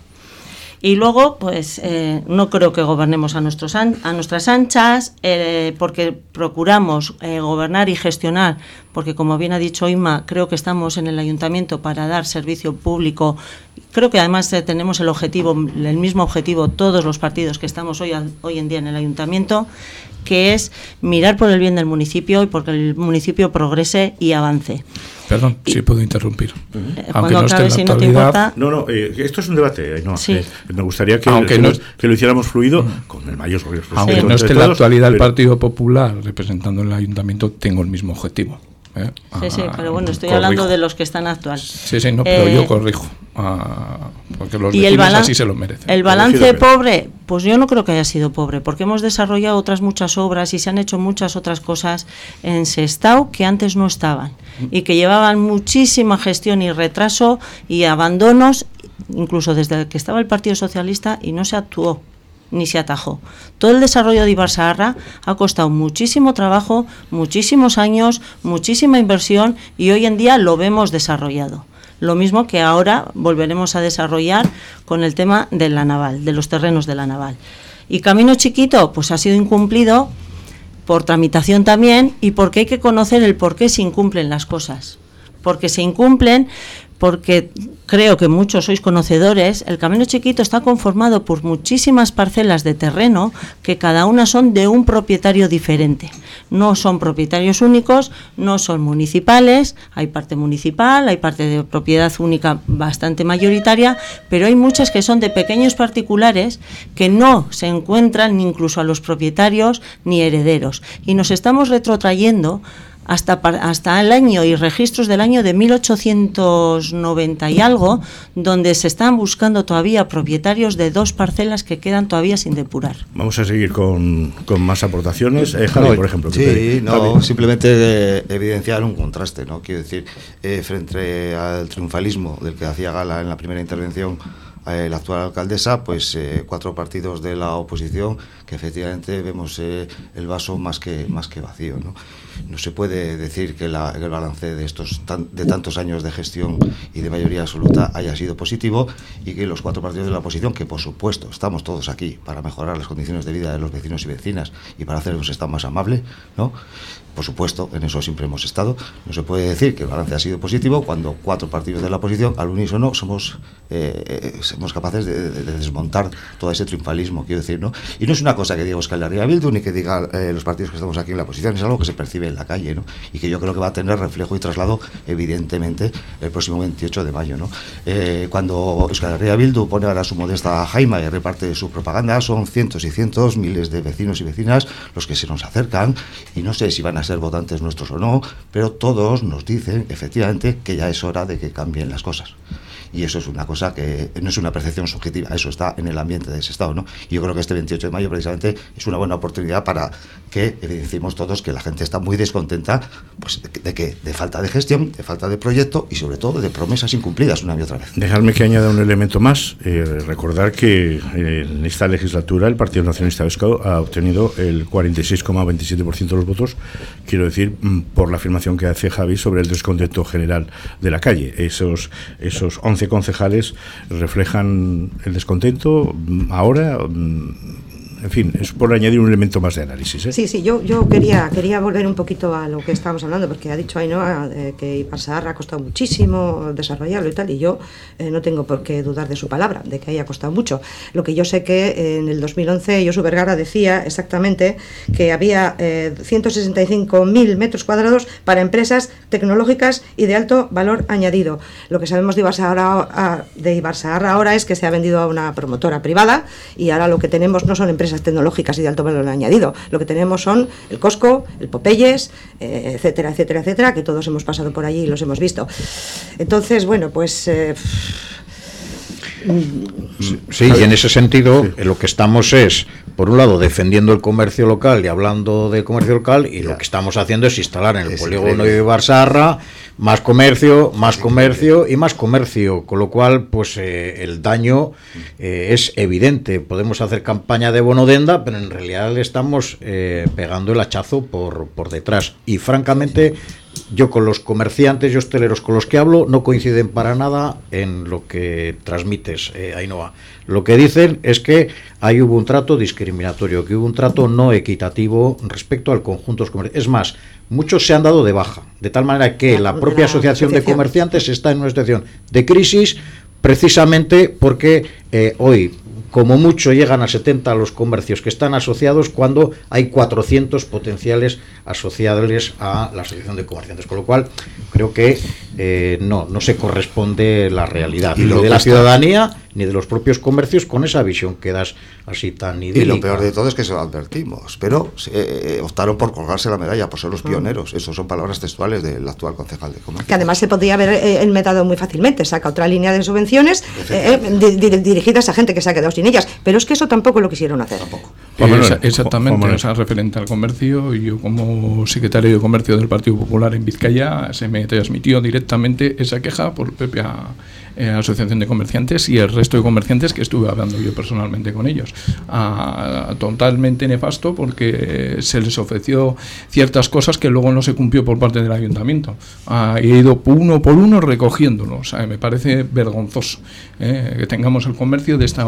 Y luego, pues eh, no creo que gobernemos a, nuestros a nuestras anchas, eh, porque procuramos eh, gobernar y gestionar, porque como bien ha dicho Inma, creo que estamos en el ayuntamiento para dar servicio público. Creo que además tenemos el objetivo, el mismo objetivo todos los partidos que estamos hoy, hoy en día en el ayuntamiento, que es mirar por el bien del municipio y porque el municipio progrese y avance. Perdón, si puedo interrumpir. Eh, Aunque no esté en la actualidad. No, no, eh, esto es un debate. No, eh, me gustaría que, Aunque no, que lo hiciéramos fluido con el mayor Aunque no esté en la actualidad el Partido Popular representando el ayuntamiento, tengo el mismo objetivo. ¿eh? Sí, sí, pero bueno, estoy hablando de los que están actuales. Sí, sí, no, pero yo corrijo. Porque los y el así se lo merecen. El balance pobre, pues yo no creo que haya sido pobre, porque hemos desarrollado otras muchas obras y se han hecho muchas otras cosas en Sestao que antes no estaban y que llevaban muchísima gestión y retraso y abandonos, incluso desde que estaba el Partido Socialista y no se actuó ni se atajó. Todo el desarrollo de Ibarzaharra ha costado muchísimo trabajo, muchísimos años, muchísima inversión y hoy en día lo vemos desarrollado. Lo mismo que ahora volveremos a desarrollar con el tema de la naval, de los terrenos de la naval. Y Camino Chiquito, pues ha sido incumplido por tramitación también y porque hay que conocer el por qué se incumplen las cosas porque se incumplen porque creo que muchos sois conocedores, el Camino Chiquito está conformado por muchísimas parcelas de terreno que cada una son de un propietario diferente. No son propietarios únicos, no son municipales, hay parte municipal, hay parte de propiedad única bastante mayoritaria, pero hay muchas que son de pequeños particulares que no se encuentran ni incluso a los propietarios ni herederos. Y nos estamos retrotrayendo hasta, hasta el año y registros del año de 1890 y algo, donde se están buscando todavía propietarios de dos parcelas que quedan todavía sin depurar. Vamos a seguir con, con más aportaciones. Eh, Javi, por ejemplo. Sí, no, simplemente evidenciar un contraste, ¿no? Quiero decir, eh, frente al triunfalismo del que hacía gala en la primera intervención eh, la actual alcaldesa, pues eh, cuatro partidos de la oposición que efectivamente vemos eh, el vaso más que, más que vacío. ¿no? No se puede decir que, el balance de, estos de tantos años de gestión y de mayoría absoluta haya sido positivo y que los cuatro partidos de la oposición, que por supuesto estamos todos aquí para mejorar las condiciones de vida de los vecinos y vecinas y para hacer un más amable, ¿no? Por supuesto, en eso siempre hemos estado. No se puede decir que el balance ha sido positivo cuando cuatro partidos de la oposición, al unísono, somos, eh, somos capaces de, desmontar todo ese triunfalismo, quiero decir, ¿no? Y no es una cosa que diga Oscar Larrea Bildu ni que diga eh, los partidos que estamos aquí en la oposición, es algo que se percibe en la calle, ¿no? Y que yo creo que va a tener reflejo y traslado, evidentemente, el próximo 28 de mayo, ¿no? Eh, cuando Euskal Herria Bildu pone ahora su modesta jaima y reparte su propaganda, son cientos y cientos, miles de vecinos y vecinas los que se nos acercan y no sé si van a ser votantes nuestros o no, pero todos nos dicen efectivamente que ya es hora de que cambien las cosas y eso es una cosa que no es una percepción subjetiva, eso está en el ambiente de ese Estado. ¿no? Y yo creo que este 28 de mayo precisamente es una buena oportunidad para que evidenciemos todos que la gente está muy descontenta pues, de, que de falta de gestión, de falta de proyecto y sobre todo de promesas incumplidas una y otra vez. Dejadme que añada un elemento más, eh, recordar que eh, en esta legislatura el Partido Nacionalista Vasco ha obtenido el 46,27% de los votos, quiero decir, mm, por la afirmación que hace Javi sobre el descontento general de la calle. Esos, esos 11 concejales reflejan el descontento ahora en fin, es por añadir un elemento más de análisis. ¿eh? Sí, sí, yo, yo quería, quería volver un poquito a lo que estábamos hablando, porque ha dicho Ainhoa eh, que Iparsar ha costado muchísimo desarrollarlo y tal, y yo eh, no tengo por qué dudar de su palabra, de que haya costado mucho. Lo que yo sé que en el 2011 Josu Vergara decía exactamente que había 165.000 metros cuadrados para empresas tecnológicas y de alto valor añadido. Lo que sabemos de Ibarsahar, de Ibarsahar ahora es que se ha vendido a una promotora privada y ahora lo que tenemos no son empresas empresas tecnológicas y de alto valor añadido. Lo que tenemos son el Costco, el Popeyes, eh, etcétera, etcétera, etcétera, que todos hemos pasado por allí y los hemos visto. Entonces, bueno, pues... Eh, Sí, y en ese sentido lo que estamos es, por un lado, defendiendo el comercio local y hablando del comercio local, y lo que estamos haciendo es instalar en el polígono de Barsarra más comercio, más comercio y más comercio, con lo cual pues eh, el daño eh, es evidente. Podemos hacer campaña de bonodenda, pero en realidad le estamos eh, pegando el hachazo por, por detrás. Y francamente, yo con los comerciantes y hosteleros con los que hablo no coinciden para nada en lo que transmites, Ainhoa. Lo que dicen es que ahí hubo un trato discriminatorio, que hubo un trato no equitativo respecto al conjunto comerciales. Es más, muchos se han dado de baja, de tal manera que la propia asociación de comerciantes está en una situación de crisis precisamente porque eh, hoy como mucho llegan a 70 los comercios que están asociados cuando hay 400 potenciales asociables a la Asociación de Comerciantes, con lo cual creo que eh, no, no se corresponde la realidad ni de la ciudadanía ni de los propios comercios con esa visión que das así tan idílica. Y lo peor de todo es que se lo advertimos, pero eh, optaron por colgarse la medalla, por ser los mm. pioneros. Esas son palabras textuales del actual concejal de comercio. Que además se podría haber eh, enmetado muy fácilmente, saca otra línea de subvenciones dirigidas a gente que se ha quedado sin ellas, pero es que eso tampoco lo quisieron hacer. Tampoco. exactamente, o sea, referente al comercio, yo como secretario de Comercio del Partido Popular en Vizcaya se me transmitió directamente esa queja por propia eh, Asociación de Comerciantes y el resto de comerciantes que estuve hablando yo personalmente con ellos. Ah, totalmente nefasto porque se les ofreció ciertas cosas que luego no se cumplió por parte del ayuntamiento. Ah, he ido uno por uno recogiéndolo. O sea, me parece vergonzoso eh, que tengamos el comercio de esta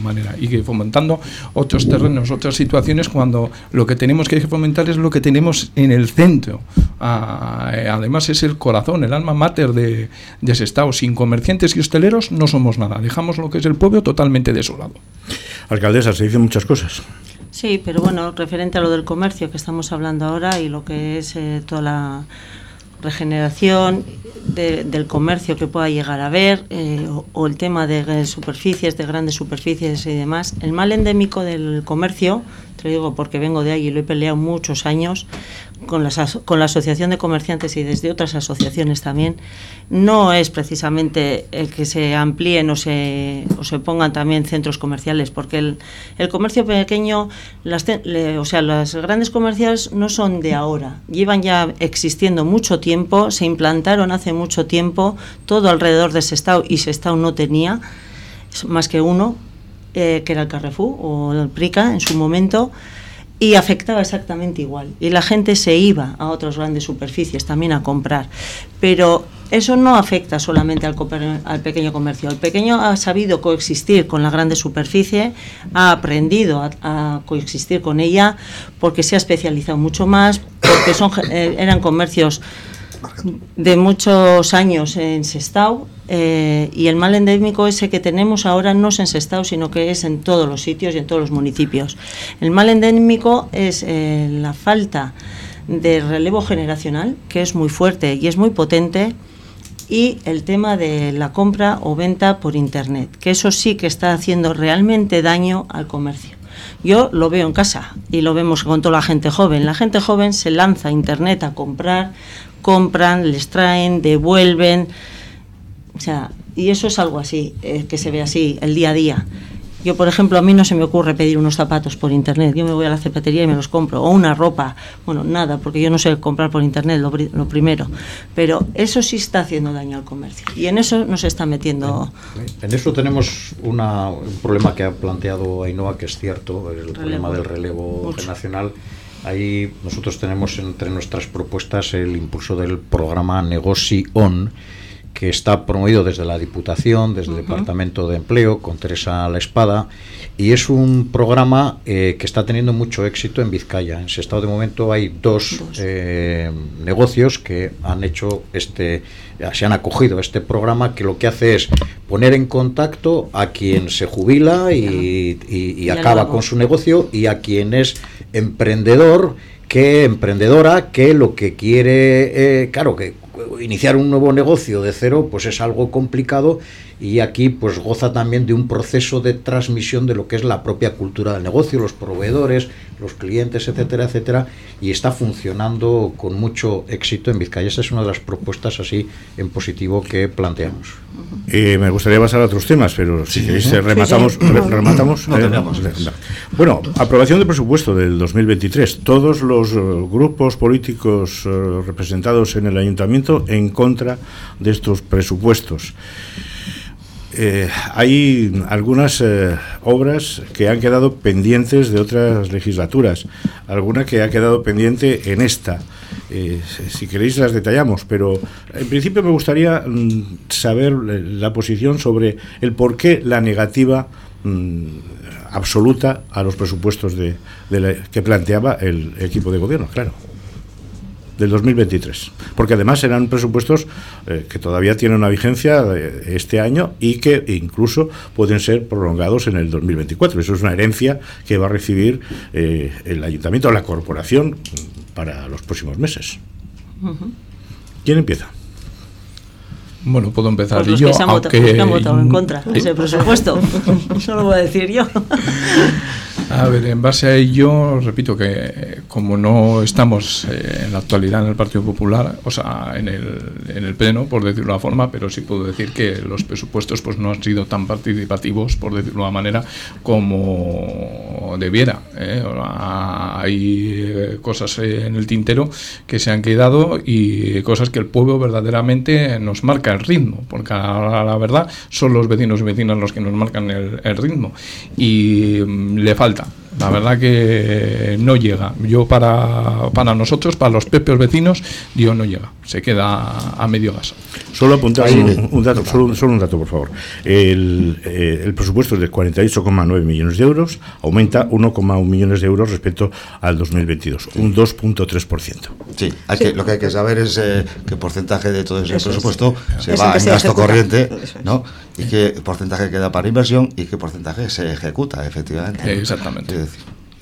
manera y que fomentando otros terrenos otras situaciones cuando lo que tenemos que fomentar es lo que tenemos en el centro. Ah, además es el corazón, el alma mater de ese estado. Sin comerciantes y hosteleros no somos nada. Dejamos lo que es el pueblo totalmente desolado. Alcaldesa, se dicen muchas cosas. Sí, pero bueno, referente a lo del comercio que estamos hablando ahora y lo que es eh, toda la regeneración del comercio que pueda llegar a haber eh, o, el tema de superficies, de grandes superficies y demás. El mal endémico del comercio, te lo digo porque vengo de ahí y lo he peleado muchos años, con, con la Asociación de Comerciantes y desde otras asociaciones también, no es precisamente el que se amplíen o se, o se pongan también centros comerciales, porque el, el comercio pequeño, las, o sea, las grandes comerciales no son de ahora, llevan ya existiendo mucho tiempo, se implantaron hace mucho tiempo, todo alrededor de Sestao y Sestao no tenía más que uno, eh, que era el Carrefour o el Prica en su momento y afectaba exactamente igual. Y la gente se iba a otras grandes superficies también a comprar. Pero eso no afecta solamente al, al, pequeño comercio. El pequeño ha sabido coexistir con la grande superficie, ha aprendido a, coexistir con ella porque se ha especializado mucho más, porque son, eh, eran comercios de muchos años en Sestao eh, y el mal endémico ese que tenemos ahora no es en Sestao, sino que es en todos los sitios y en todos los municipios. El mal endémico es eh, la falta de relevo generacional, que es muy fuerte y es muy potente, y el tema de la compra o venta por Internet, que eso sí que está haciendo realmente daño al comercio. Yo lo veo en casa y lo vemos con toda la gente joven. La gente joven se lanza a Internet a comprar compran, les traen, devuelven. O sea, y eso es algo así, eh, que se ve así, el día a día. Yo, por ejemplo, a mí no se me ocurre pedir unos zapatos por internet. Yo me voy a la zapatería y me los compro. O una ropa. Bueno, nada, porque yo no sé comprar por internet, lo, lo primero. Pero eso sí está haciendo daño al comercio. Y en eso nos está metiendo. En eso tenemos una, un problema que ha planteado Ainhoa, que es cierto, el problema del relevo generacional. Ahí nosotros tenemos entre nuestras propuestas el impulso del programa Negoci On, que está promovido desde la Diputación, desde el Departamento de Empleo, con Teresa La Espada, y es un programa eh, que está teniendo mucho éxito en Vizcaya. En ese estado de momento hay dos, eh, negocios que han hecho este, se han acogido a este programa que lo que hace es poner en contacto a quien se jubila y, acaba. con su negocio y a quien es emprendedor que emprendedora que lo que quiere, eh, claro, que iniciar un nuevo negocio de cero pues es algo complicado y aquí pues goza también de un proceso de transmisión de lo que es la propia cultura del negocio, los proveedores, los clientes, etcétera, etcétera, y está funcionando con mucho éxito en Vizcaya. Esa es una de las propuestas así en positivo que planteamos. Eh, me gustaría pasar a otros temas, pero si queréis eh, rematamos. rematamos no, eh, bueno, aprobación del presupuesto del 2023. Todos los grupos políticos representados en el ayuntamiento en contra de estos presupuestos. Eh, hay algunas eh, obras que han quedado pendientes de otras legislaturas, alguna que ha quedado pendiente en esta. Eh, si queréis las detallamos, pero en principio me gustaría mm, saber la posición sobre el por qué la negativa mm, absoluta a los presupuestos de, que planteaba el equipo de gobierno, claro del 2023, porque además eran presupuestos eh, que todavía tienen una vigencia este año y que incluso pueden ser prolongados en el 2024. Eso es una herencia que va a recibir eh, el ayuntamiento o la corporación para los próximos meses. ¿Quién empieza? Bueno, puedo empezar pues yo, que aunque... han votado en contra de ese presupuesto. Eso lo voy a decir yo. A ver, en base a ello, repito que como no estamos eh, en la actualidad en el Partido Popular, o sea, en el, en el Pleno, por decirlo de una forma, pero sí puedo decir que los presupuestos pues no han sido tan participativos, por decirlo de una manera, como debiera. ¿Eh? Hay eh, cosas en el tintero que se han quedado y cosas que el pueblo verdaderamente nos marca el ritmo, porque a la verdad son los vecinos y vecinas los que nos marcan el, el ritmo y mm, le falta La verdad que no llega. Yo para, para nosotros, para los propios vecinos, digo no llega. Se queda a medio gas. Solo apuntar un, dato, solo, un dato, por favor. El, eh, el presupuesto es de 48,9 millones de euros, aumenta 1,1 millones de euros respecto al 2022, un 2.3%. Sí, hay Que, lo que hay que saber es eh, qué porcentaje de todo ese presupuesto se va en gasto corriente, ¿no? Y qué porcentaje queda para inversión y qué porcentaje se ejecuta, efectivamente. Exactamente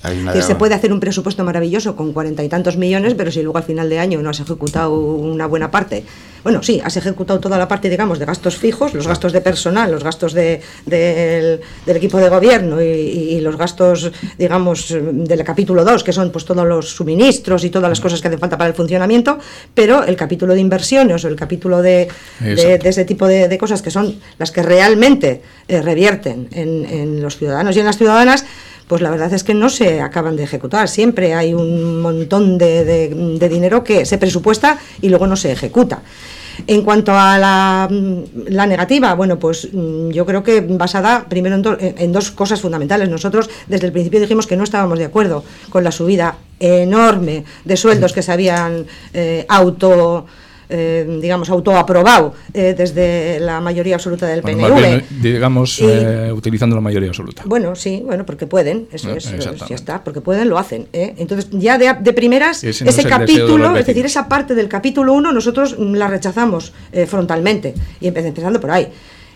que se puede hacer un presupuesto maravilloso con cuarenta y tantos millones, pero si luego al final de año no has ejecutado una buena parte, bueno, sí, has ejecutado toda la parte, digamos, de gastos fijos, los gastos de personal, los gastos de, del, equipo de gobierno y, los gastos, digamos, del capítulo 2, que son pues todos los suministros y todas las cosas que hacen falta para el funcionamiento, pero el capítulo de inversiones o el capítulo de, de, ese tipo de, cosas que son las que realmente eh, revierten en, en los ciudadanos y en las ciudadanas, pues la verdad es que no se acaban de ejecutar. Siempre hay un montón de, dinero que se presupuesta y luego no se ejecuta. En cuanto a la, negativa, bueno, pues mm, yo creo que basada primero en, dos cosas fundamentales. Nosotros desde el principio dijimos que no estábamos de acuerdo con la subida enorme de sueldos que se habían eh, auto eh, digamos, autoaprobado eh, desde la mayoría absoluta del PNV. digamos, eh, utilizando la mayoría absoluta. Bueno, sí, bueno, porque pueden, eso es, ya está, porque pueden, lo hacen. Entonces, ya de, primeras, ese, capítulo, es decir, esa parte del capítulo 1, nosotros la rechazamos frontalmente, y empezando por ahí.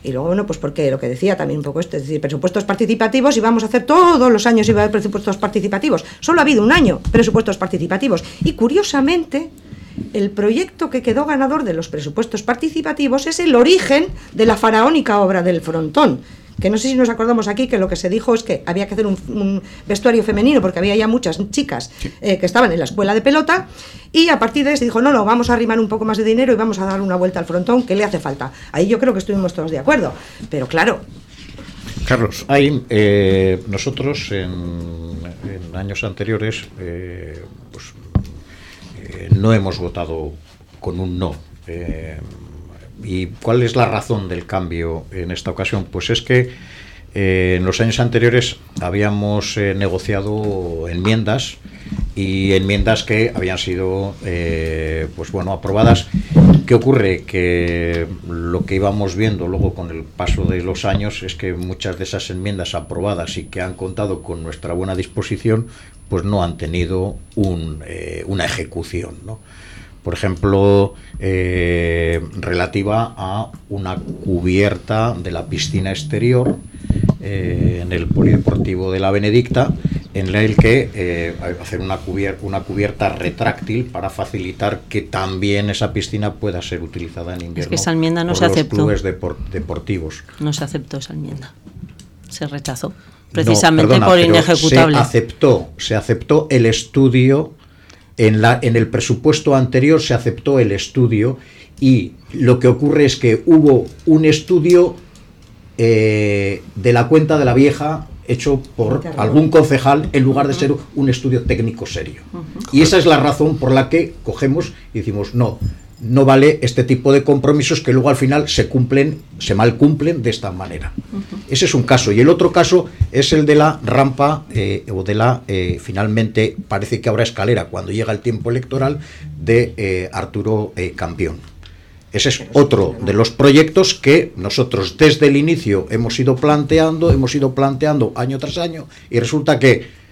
Y luego, bueno, pues porque lo que decía también un poco esto, es decir, presupuestos participativos y vamos a hacer todos los años va a haber presupuestos participativos. Solo ha habido un año presupuestos participativos. Y curiosamente, el proyecto que quedó ganador de los presupuestos participativos es el origen de la faraónica obra del frontón. Que no sé si nos acordamos aquí que lo que se dijo es que había que hacer un, vestuario femenino porque había ya muchas chicas eh, que estaban en la escuela de pelota y a partir de ahí se dijo, no, no, vamos a arrimar un poco más de dinero y vamos a dar una vuelta al frontón que le hace falta. Ahí yo creo que estuvimos todos de acuerdo. Pero claro, Carlos. Ahí, eh, nosotros en, años anteriores eh, pues, eh, no hemos votado con un no. Eh, ¿Y cuál es la razón del cambio en esta ocasión? Pues es que eh, en los años anteriores habíamos negociado enmiendas y enmiendas que habían sido pues bueno aprobadas. ¿Qué ocurre? Que lo que íbamos viendo luego con el paso de los años es que muchas de esas enmiendas aprobadas y que han contado con nuestra buena disposición, pues no han tenido eh, una ejecución. Por ejemplo, eh, relativa a una cubierta de la piscina exterior eh, en el Polideportivo de la Benedicta, en el que hacer una, una cubierta retráctil para facilitar que también esa piscina pueda ser utilizada en invierno. Es que esa enmienda no por se los aceptó. clubes deportivos. No se aceptó esa enmienda. Se rechazó precisamente por inejecutable. Se aceptó, se aceptó el estudio, en, la, en el presupuesto anterior se aceptó el estudio y lo que ocurre es que hubo un estudio eh, de la cuenta de la vieja hecho por algún concejal en lugar de ser un estudio técnico serio. Y esa es la razón por la que cogemos y decimos, no, no vale este tipo de compromisos que luego al final se cumplen, se mal cumplen de esta manera. Ese es un caso. Y el otro caso es el de la rampa eh, o de la, eh, finalmente, parece que habrá escalera cuando llega el tiempo electoral de eh, Arturo Campeón. Ese es otro de los proyectos que nosotros desde el inicio hemos ido planteando, hemos ido planteando año tras año y resulta que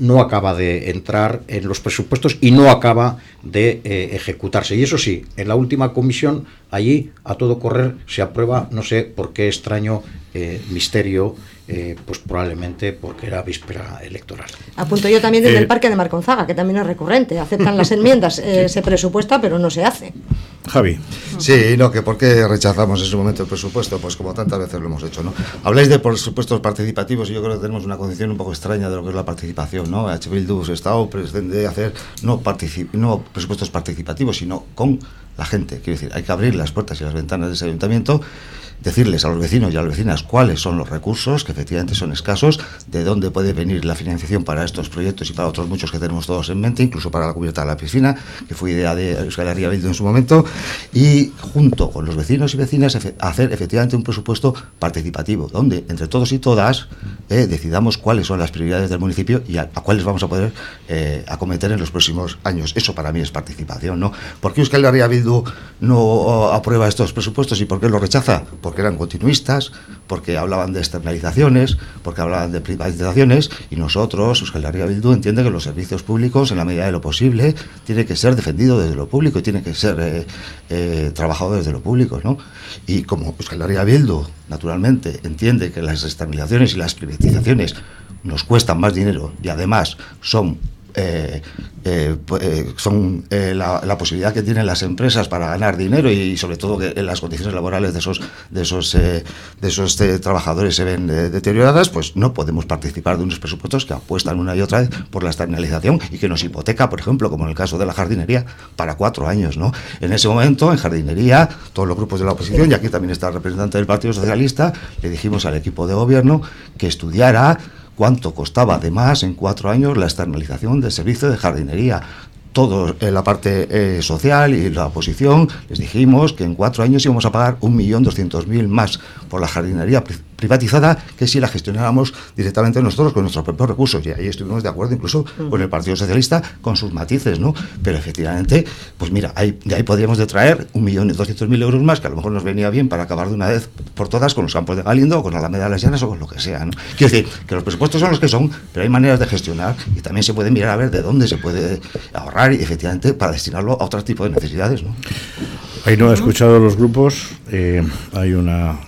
no acaba de entrar en los presupuestos y no acaba de eh, ejecutarse. Y eso sí, en la última comisión, allí a todo correr se aprueba, no sé por qué extraño eh, misterio, eh, pues probablemente porque era víspera electoral. Apunto yo también desde el Parque de Marconzaga, que también es recurrente. Aceptan las enmiendas, se presupuesta, pero no se hace. Javi. Sí, no, que por qué rechazamos en su momento el presupuesto, pues como tantas veces lo hemos hecho, ¿no? Habláis de presupuestos participativos y yo creo que tenemos una concepción un poco extraña de lo que es la participación, ¿no? H. Bildu Estado pretende hacer no, no presupuestos participativos, sino con la gente. Quiero decir, hay que abrir las puertas y las ventanas de ese ayuntamiento decirles a los vecinos y a las vecinas cuáles son los recursos, que efectivamente son escasos, de dónde puede venir la financiación para estos proyectos y para otros muchos que tenemos todos en mente, incluso para la cubierta de la piscina, que fue idea de Euskal Herria Bildu en su momento, y junto con los vecinos y vecinas hacer efectivamente un presupuesto participativo, donde entre todos y todas eh, decidamos cuáles son las prioridades del municipio y a, cuáles vamos a poder eh, acometer en los próximos años. Eso para mí es participación, ¿no? ¿Por qué Euskal Herria Bildu no aprueba estos presupuestos y por qué los rechaza? Porque eran continuistas, porque hablaban de externalizaciones, porque hablaban de privatizaciones, y nosotros, Euskal Herria Bildu, entiende que los servicios públicos, en la medida de lo posible, tienen que ser defendidos desde lo público y tienen que ser eh, eh, trabajados desde lo público, ¿no? Y como Euskal Herria Bildu, naturalmente, entiende que las externalizaciones y las privatizaciones nos cuestan más dinero y además son eh, eh, eh, son la, posibilidad que tienen las empresas para ganar dinero y, sobre todo que las condiciones laborales de esos de esos de esos trabajadores se ven deterioradas pues no podemos participar de unos presupuestos que apuestan una y otra vez por la externalización y que nos hipoteca por ejemplo como en el caso de la jardinería para cuatro años no en ese momento en jardinería todos los grupos de la oposición y aquí también está el representante del Partido Socialista le dijimos al equipo de gobierno que estudiara cuánto costaba. Además en cuatro años la externalización del servicio de jardinería. Todo en la parte eh, social y la oposición, les dijimos que en cuatro años íbamos a pagar 1.200.000 más por la jardinería privatizada que si la gestionáramos directamente nosotros con nuestros propios recursos. Y ahí estuvimos de acuerdo incluso mm. con el Partido Socialista con sus matices, ¿no? Pero efectivamente, pues mira, ahí, de ahí podríamos detraer 1.200.000 euros más, que a lo mejor nos venía bien para acabar de una vez por todas con los campos de Galindo o con Alameda de las Llanas o con lo que sea, ¿no? Quiero decir, que los presupuestos son los que son, pero hay maneras de gestionar y también se puede mirar a ver de dónde se puede ahorrar y efectivamente para destinarlo a otro tipo de necesidades, ¿no? Ahí no ha escuchado los grupos, eh, hay una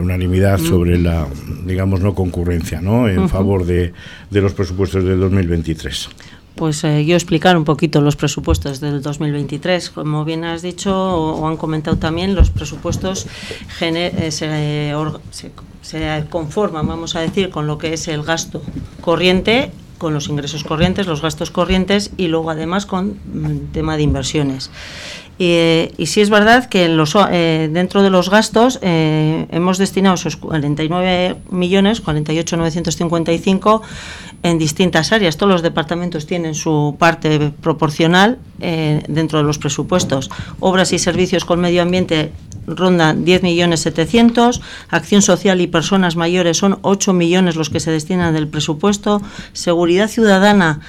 unanimidad sobre la, digamos, no concurrencia, ¿no? En favor de, de, los presupuestos del 2023. Pues eh, yo explicar un poquito los presupuestos del 2023. Como bien has dicho o, han comentado también, los presupuestos eh, se, se conforman, vamos a decir, con lo que es el gasto corriente con los ingresos corrientes, los gastos corrientes y luego además con mm, tema de inversiones. Y, y sí es verdad que los, eh, dentro de los gastos eh, hemos destinado esos 49 millones, 48.955 en distintas áreas. Todos los departamentos tienen su parte proporcional eh, dentro de los presupuestos. Obras y servicios con medio ambiente ronda 10 millones 700, acción social y personas mayores son 8 millones los que se destinan del presupuesto, seguridad ciudadana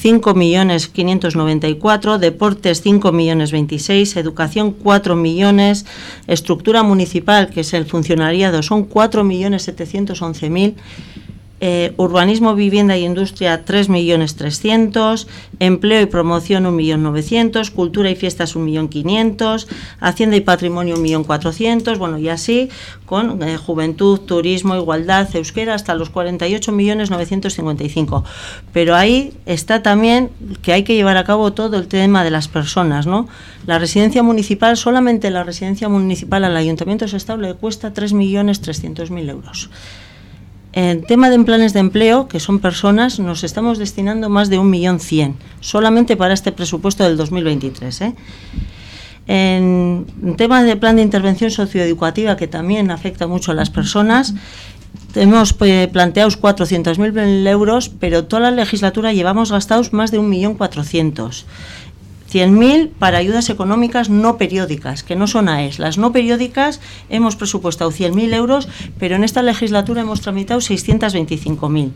5 millones 594, deportes 5 millones 26, educación 4 millones, estructura municipal que es el funcionariado son 4 millones 711 mil eh, urbanismo, vivienda y industria 3.300.000, empleo y promoción 1.900.000, cultura y fiestas 1.500.000, hacienda y patrimonio 1.400.000, bueno, y así con eh, juventud, turismo, igualdad, euskera hasta los 48.955.000. Pero ahí está también que hay que llevar a cabo todo el tema de las personas, ¿no? La residencia municipal, solamente la residencia municipal al Ayuntamiento de Estado le cuesta 3.300.000 euros. En tema de planes de empleo, que son personas, nos estamos destinando más de un millón cien, solamente para este presupuesto del 2023. ¿eh? En tema de plan de intervención socioeducativa, que también afecta mucho a las personas, hemos pues, planteado 400.000 euros, pero toda la legislatura llevamos gastados más de un millón cuatrocientos. 100.000 para ayudas económicas no periódicas, que no son AES. Las no periódicas hemos presupuestado 100.000 euros, pero en esta legislatura hemos tramitado 625.000.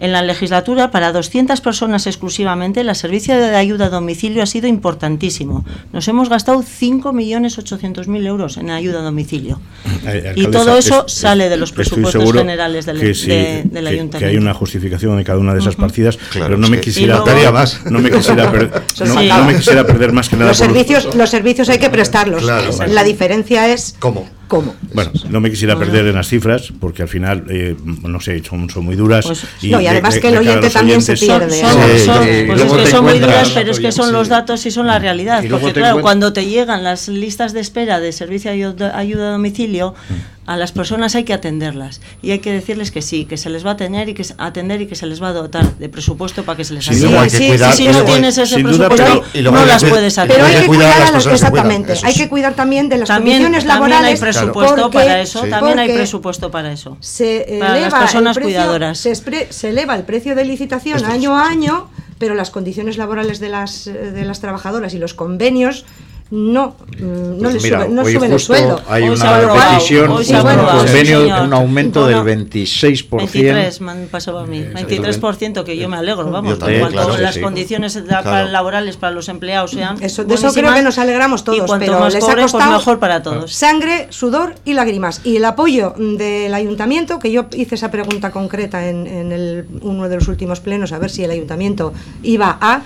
En la legislatura, para 200 personas exclusivamente, el servicio de ayuda a domicilio ha sido importantísimo. Nos hemos gastado 5.800.000 euros en ayuda a domicilio. Eh, y todo eso sale de los presupuestos generales del, ayuntamiento. Que hay una justificación de cada una de esas partidas, pero no me, quisiera, más. No, me quisiera perder más que nada. Los, servicios, los servicios hay que prestarlos. la diferencia es... ¿Cómo? ¿Cómo? Bueno, no me quisiera perder en las cifras, porque al final, eh, no sé, son, son muy duras. Pues, y no, y además que el oyente también se pierde. Son, pues es que son muy duras, pero es que son los datos y son la realidad. Porque claro, cuando te llegan las listas de espera de servicio de ayuda a domicilio, mm a las personas hay que atenderlas y hay que decirles que sí, que se les va a atender y que atender y que se les va a dotar de presupuesto para que se les atienda. si no tienes ese presupuesto no las puedes atender. Pero hay que cuidar a las, exactamente. Hay que cuidar también de las condiciones laborales. También hay presupuesto para eso. También hay presupuesto para eso. Se para las personas cuidadoras. Se, se, eleva el precio de licitación año a año, pero las condiciones laborales de las de las trabajadoras y los convenios no, mm, no, pues le sube, no suben el sueldo. Hay una decisión, un convenio, un aumento del 26%. 23 me pasó a mí, 23% que yo me alegro, vamos, también, cuanto claro, las sí. condiciones claro. laborales para los empleados sean eso, De eso creo que nos alegramos todos, y cuanto pero más les pobre, ha pues costado pues mejor para todos. Sangre, sudor y lágrimas. Y el apoyo del ayuntamiento, que yo hice esa pregunta concreta en, en el, uno de los últimos plenos, a ver si el ayuntamiento iba a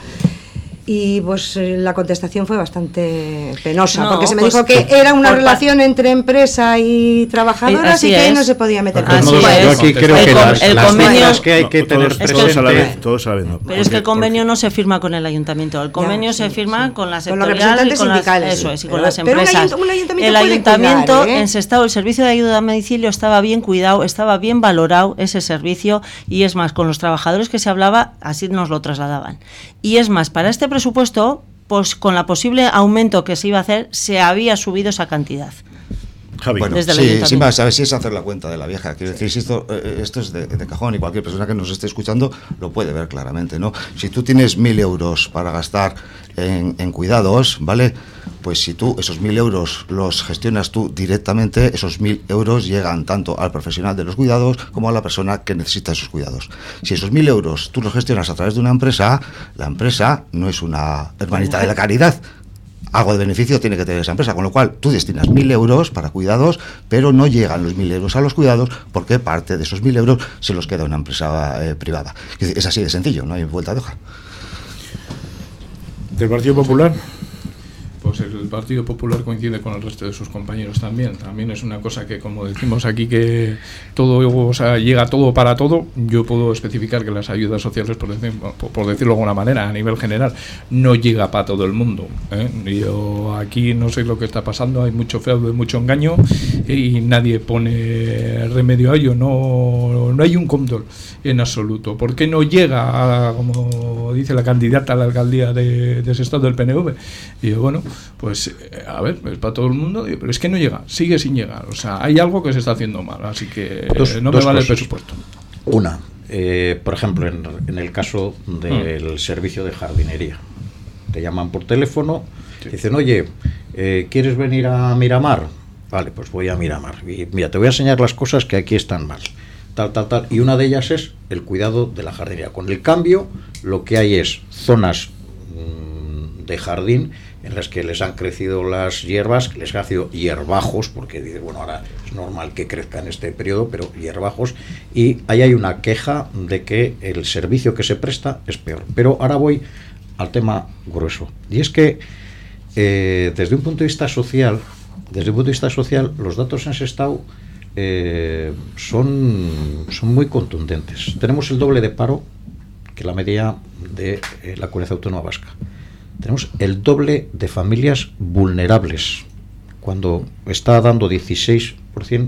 y pues eh, la contestación fue bastante penosa, porque se me pues, dijo que era una relación entre empresa y trabajadoras y que ahí no se podía meter. Así yo aquí creo el, que las, el convenio, que hay que tener todos, a la vez, todos no. Pero es que el convenio no se firma con el ayuntamiento, el convenio se firma con las sectorial y con las, eso es, y con las empresas. Un ayuntamiento el ayuntamiento ¿eh? en Sestao, el servicio de ayuda a domicilio estaba bien cuidado, estaba bien valorado ese servicio y es más, con los trabajadores que se hablaba, así nos lo trasladaban. Y es más, para este presupuesto, pues con la posible aumento que se iba a hacer, se había subido esa cantidad. Bueno, sí, sin más, a ver si es hacer la cuenta de la vieja. Quiero decir, si esto, eh, esto es de, cajón y cualquier persona que nos esté escuchando lo puede ver claramente, ¿no? Si tú tienes mil euros para gastar en, en cuidados, ¿vale? Pues si tú esos mil euros los gestionas tú directamente, esos mil euros llegan tanto al profesional de los cuidados como a la persona que necesita esos cuidados. Si esos mil euros tú los gestionas a través de una empresa, la empresa no es una hermanita de la caridad, algo de beneficio tiene que tener esa empresa, con lo cual tú destinas mil euros para cuidados, pero no llegan los mil euros a los cuidados porque parte de esos mil euros se los queda una empresa eh, privada. Es así de sencillo, no hay vuelta de hoja. ¿Del Partido Popular? Pues el Partido Popular coincide con el resto de sus compañeros también. También es una cosa que, como decimos aquí, que todo o sea, llega todo para todo. Yo puedo especificar que las ayudas sociales, por, decirlo de alguna manera, a nivel general, no llega para todo el mundo. ¿eh? Yo aquí no sé lo que está pasando, hay mucho fraude, mucho engaño y nadie pone remedio a ello. No, no hay un control en absoluto. ¿Por qué no llega, como dice la candidata a la alcaldía de, ese estado del PNV? Y yo, bueno, pues eh, a ver, es para todo el mundo, pero es que no llega, sigue sin llegar. O sea, hay algo que se está haciendo mal, así que no me vale el presupuesto. Una, eh, por ejemplo, en, el caso del mm. servicio de jardinería. Te llaman por teléfono, dicen, oye, eh, ¿quieres venir a Miramar? Vale, pues voy a Miramar. Y mira, te voy a enseñar las cosas que aquí están mal. Tal, tal, tal. Y una de ellas es el cuidado de la jardinería. Con el cambio, lo que hay es zonas mm, de jardín en las que les han crecido las hierbas, les han sido hierbajos, porque dice, bueno, ahora es normal que crezca en este periodo, pero hierbajos, y ahí hay una queja de que el servicio que se presta es peor. Pero ahora voy al tema grueso, y es que eh, desde un punto de vista social, desde un punto de vista social, los datos en ese estado eh, son, son muy contundentes. Tenemos el doble de paro que la media de eh, la comunidad autónoma vasca tenemos el doble de familias vulnerables. Cuando está dando 16%,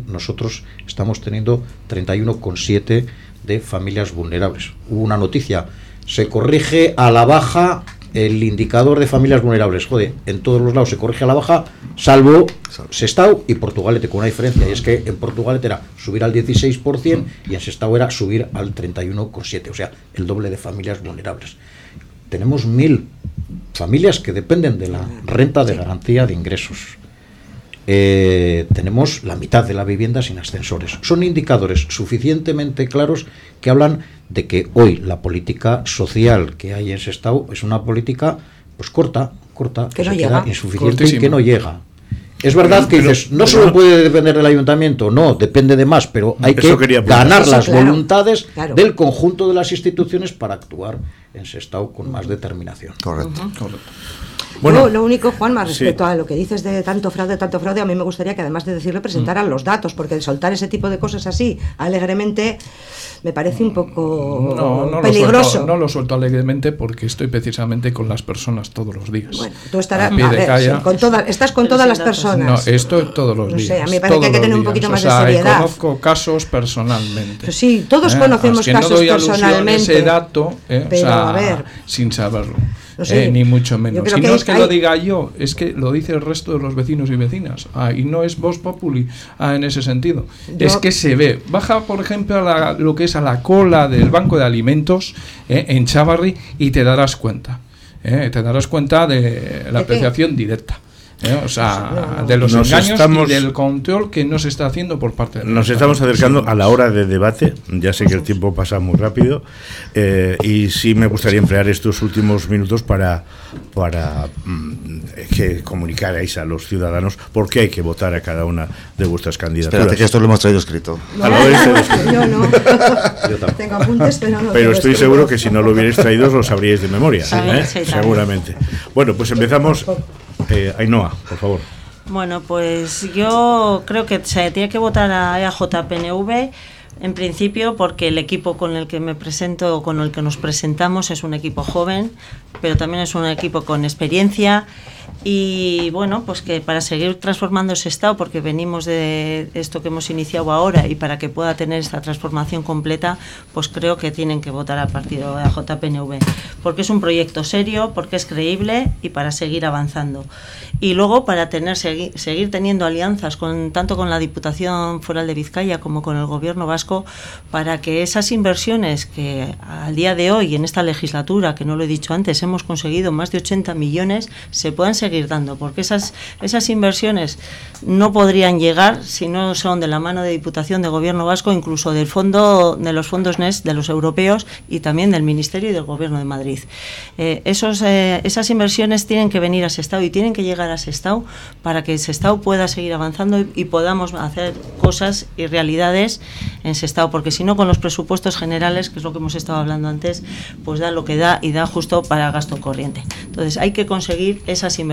nosotros estamos teniendo 31,7% de familias vulnerables. Hubo una noticia, se corrige a la baja el indicador de familias vulnerables. Joder, en todos los lados se corrige a la baja, salvo Sestao y Portugalete, con una diferencia, y es que en Portugalete era subir al 16% y en Sestao era subir al 31,7%, o sea, el doble de familias vulnerables. Tenemos mil familias que dependen de la renta de garantía de ingresos. Eh, tenemos la mitad de la vivienda sin ascensores. Son indicadores suficientemente claros que hablan de que hoy la política social que hay en ese estado es una política pues corta, corta, que, no llega. insuficiente y que no llega. Es verdad que dices, no solo puede depender del ayuntamiento, no, depende de más, pero hay que ganar las voluntades del conjunto de las instituciones para actuar en Sestao con más determinación. Correcto. Bueno, lo único, Juanma, respecto a lo que dices de tanto fraude, tanto fraude, a mí me gustaría que además de decirlo presentaran mm. los datos, porque soltar ese tipo de cosas así alegremente me parece un poco peligroso. no lo suelto alegremente porque estoy precisamente con las personas todos los días. Bueno, tú estarás con todas, estás con todas las personas. No, esto todos los días. Sé, a mí me parece que hay que tener un poquito más de seriedad. Conozco casos personalmente. Pues sí, todos ¿eh? conocemos casos no doy personalmente. ese dato, ¿eh? o sea, a ver, sin saberlo. Eh, ni mucho menos. Si no es que lo diga yo, es que lo dice el resto de los vecinos y vecinas. Ah, y no es Voz Populi ah, en ese sentido. Es que se ve. Baja, por ejemplo, a lo que es a la cola del banco de alimentos eh, en Chavarri y te darás cuenta. Eh, te darás cuenta de la apreciación directa. ¿Eh? o sea, de los engaños y del control que no se está haciendo por parte de Nos estamos acercando a la hora de debate, ya sé que el tiempo pasa muy rápido, eh, y sí me gustaría emplear estos últimos minutos para, para mm, que comunicarais a los ciudadanos por qué hay que votar a cada una de vuestras candidaturas. Espérate que esto lo hemos traído escrito. yo no. Tengo apuntes, pero no. Pero estoy seguro que si no lo hubierais traído os lo sabríais de memoria, ¿eh? seguramente. Bueno, pues empezamos eh, por favor. Bueno, pues yo creo que se tiene que votar a EAJPNV en principio porque el equipo con el que me presento o con el que nos presentamos es un equipo joven, pero también es un equipo con experiencia y bueno, pues que para seguir transformando ese Estado, porque venimos de esto que hemos iniciado ahora y para que pueda tener esta transformación completa, pues creo que tienen que votar al partido de JPNV, porque es un proyecto serio, porque es creíble y para seguir avanzando. Y luego para tener seguir, seguir teniendo alianzas con tanto con la Diputación Foral de Vizcaya como con el Gobierno vasco para que esas inversiones que al día de hoy en esta legislatura, que no lo he dicho antes, hemos conseguido más de 80 millones, se puedan seguir dando, porque esas, esas inversiones no podrían llegar si no son de la mano de Diputación, de Gobierno Vasco, incluso del fondo, de los fondos NES, de los europeos y también del Ministerio y del Gobierno de Madrid. Eh, esos, eh, esas inversiones tienen que venir a Sestao y tienen que llegar a Sestao para que Sestao pueda seguir avanzando y, y podamos hacer cosas y realidades en Sestao, porque si no, con los presupuestos generales, que es lo que hemos estado hablando antes, pues da lo que da y da justo para gasto corriente. Entonces, hay que conseguir esas inversiones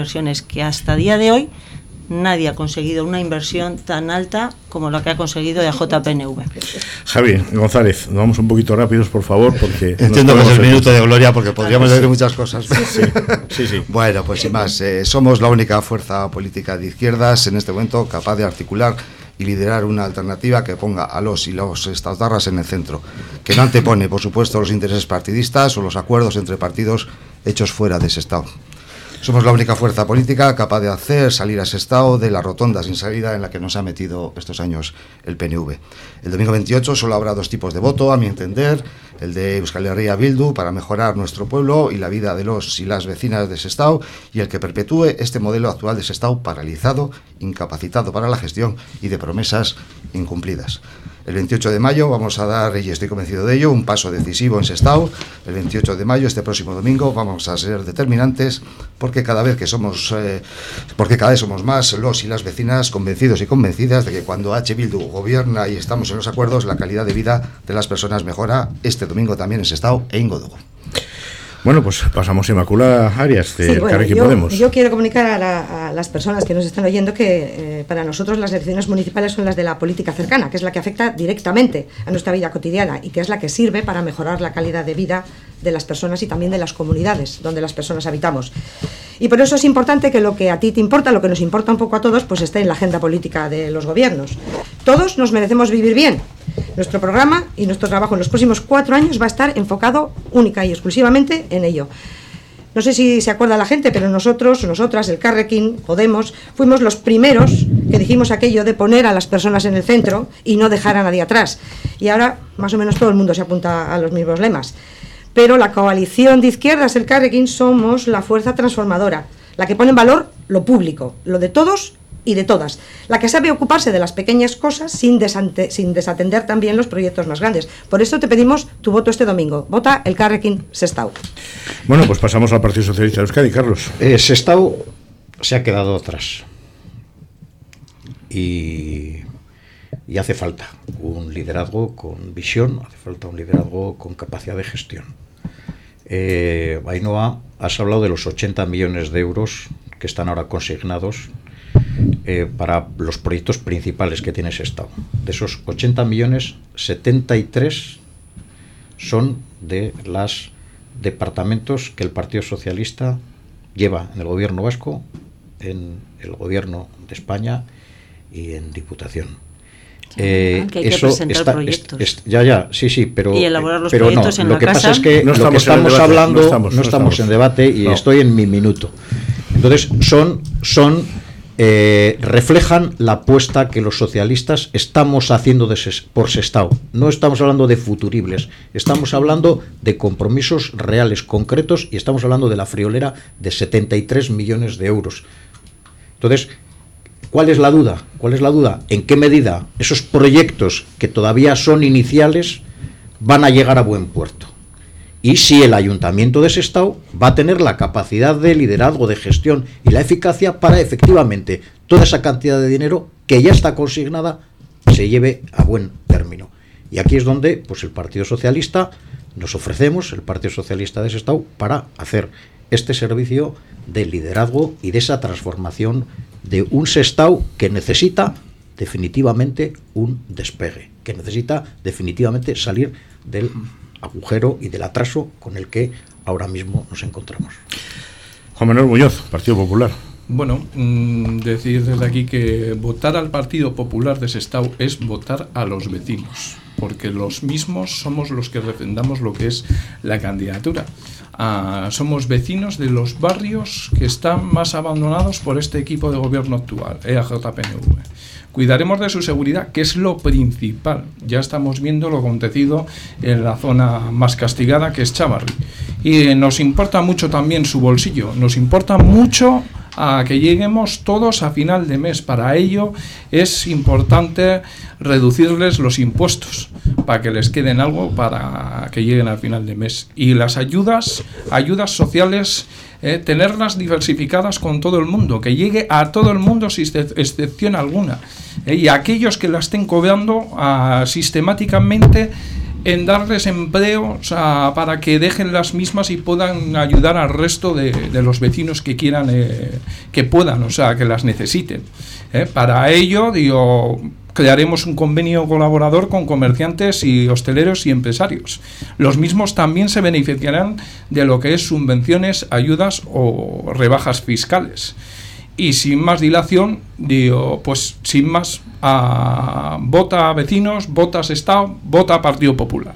que hasta día de hoy nadie ha conseguido una inversión tan alta como la que ha conseguido de JPNV. Javi González, vamos un poquito rápidos, por favor, porque... Entiendo que es el minuto de gloria, porque podríamos decir muchas cosas. Sí, sí, Bueno, pues sin más, eh, somos la única fuerza política de izquierdas en este momento capaz de articular y liderar una alternativa que ponga a los y los estadarras en el centro, que no antepone, por supuesto, los intereses partidistas o los acuerdos entre partidos hechos fuera de ese Estado. Somos la única fuerza política capaz de hacer salir a ese estado de la rotonda sin salida en la que nos ha metido estos años el PNV. El domingo 28 solo habrá dos tipos de voto, a mi entender, el de Euskal Herria Bildu para mejorar nuestro pueblo y la vida de los y las vecinas de ese estado y el que perpetúe este modelo actual de ese estado paralizado, incapacitado para la gestión y de promesas incumplidas. El 28 de mayo vamos a dar, y estoy convencido de ello, un paso decisivo en Sestao. El 28 de mayo, este próximo domingo, vamos a ser determinantes porque cada vez que somos, eh, porque cada vez somos más los y las vecinas convencidos y convencidas de que cuando H. Bildu gobierna y estamos en los acuerdos, la calidad de vida de las personas mejora este domingo también en Sestao e Ingodugo. Bueno, pues pasamos a Inmaculada Arias de sí, yo, Podemos. Yo quiero comunicar a, las personas que nos están oyendo que eh, para nosotros las elecciones municipales son las de la política cercana, que es la que afecta directamente a nuestra vida cotidiana y que es la que sirve para mejorar la calidad de vida de las personas y también de las comunidades donde las personas habitamos. Y por eso es importante que lo que a ti te importa, lo que nos importa un poco a todos, pues esté en la agenda política de los gobiernos. Todos nos merecemos vivir bien. Nuestro programa y nuestro trabajo en los próximos cuatro años va a estar enfocado única y exclusivamente en ello. No sé si se acuerda la gente, pero nosotros, nosotras, el Carrequín, Podemos, fuimos los primeros que dijimos aquello de poner a las personas en el centro y no dejar a nadie atrás. Y ahora más o menos todo el mundo se apunta a los mismos lemas pero la coalición de izquierdas, el Carrequín, somos la fuerza transformadora, la que pone en valor lo público, lo de todos y de todas, la que sabe ocuparse de las pequeñas cosas sin, sin desatender también los proyectos más grandes. Por eso te pedimos tu voto este domingo. Vota el Carrequín Sestau. Bueno, pues pasamos al Partido Socialista de Euskadi, Carlos. Eh, Sestau se ha quedado atrás. Y y hace falta un liderazgo con visión, hace falta un liderazgo con capacidad de gestión. Eh, Ainhoa, has hablado de los 80 millones de euros que están ahora consignados eh, para los proyectos principales que tiene ese Estado. De esos 80 millones, 73 son de los departamentos que el Partido Socialista lleva en el gobierno vasco, en el gobierno de España y en Diputación. Eh, que hay que presentar proyectos. ya, ya, sí, sí, pero, y elaborar los pero proyectos no, en lo la que casa. pasa es que no lo que estamos debate, hablando, no estamos, no estamos en estamos. debate y No. estoy en mi minuto. Entonces, son, son eh, reflejan la apuesta que los socialistas estamos haciendo de ses- por Sestao. No estamos hablando de futuribles, estamos hablando de compromisos reales, concretos, y estamos hablando de la friolera de 73 millones de euros. Entonces, ¿cuál es la duda? ¿Cuál es la duda? ¿En qué medida esos proyectos que todavía son iniciales van a llegar a buen puerto? Y si el ayuntamiento de Sestao va a tener la capacidad de liderazgo, de gestión y la eficacia para efectivamente toda esa cantidad de dinero que ya está consignada se lleve a buen término. Y aquí es donde pues el Partido Socialista nos ofrecemos, el Partido Socialista de Sestao, para hacer este servicio de liderazgo y de esa transformación de un Sestao que necesita definitivamente un despegue, que necesita definitivamente salir del agujero y del atraso con el que ahora mismo nos encontramos. Juan Manuel Muñoz, Partido Popular. Bueno, mm, decir desde aquí que votar al Partido Popular de Sestao es votar a los vecinos, porque los mismos somos los que refrendamos lo que es la candidatura. Ah, somos vecinos de los barrios que están más abandonados por este equipo de gobierno actual, EAJPNV. Cuidaremos de su seguridad, que es lo principal. Ya estamos viendo lo acontecido en la zona más castigada, que es Chavarri. Y nos importa mucho también su bolsillo, nos importa mucho a que lleguemos todos a final de mes. Para ello es importante reducirles los impuestos para que les queden algo para que lleguen al final de mes. Y las ayudas, ayudas sociales, eh, tenerlas diversificadas con todo el mundo, que llegue a todo el mundo sin excep- excepción alguna. Eh, y aquellos que la estén cobrando ah, sistemáticamente en darles empleo o sea, para que dejen las mismas y puedan ayudar al resto de, de los vecinos que quieran, eh, que puedan, o sea, que las necesiten. ¿eh? Para ello, digo, crearemos un convenio colaborador con comerciantes y hosteleros y empresarios. Los mismos también se beneficiarán de lo que es subvenciones, ayudas o rebajas fiscales. Y sin más dilación, digo, pues sin más, a, vota a vecinos, vota a Estado, vota a Partido Popular.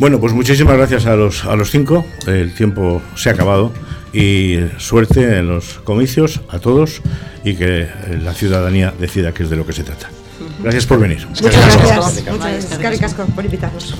Bueno, pues muchísimas gracias a los, a los cinco. El tiempo se ha acabado. Y suerte en los comicios a todos y que la ciudadanía decida qué es de lo que se trata. Gracias por venir. Muchas gracias. Muchas gracias, por invitarnos.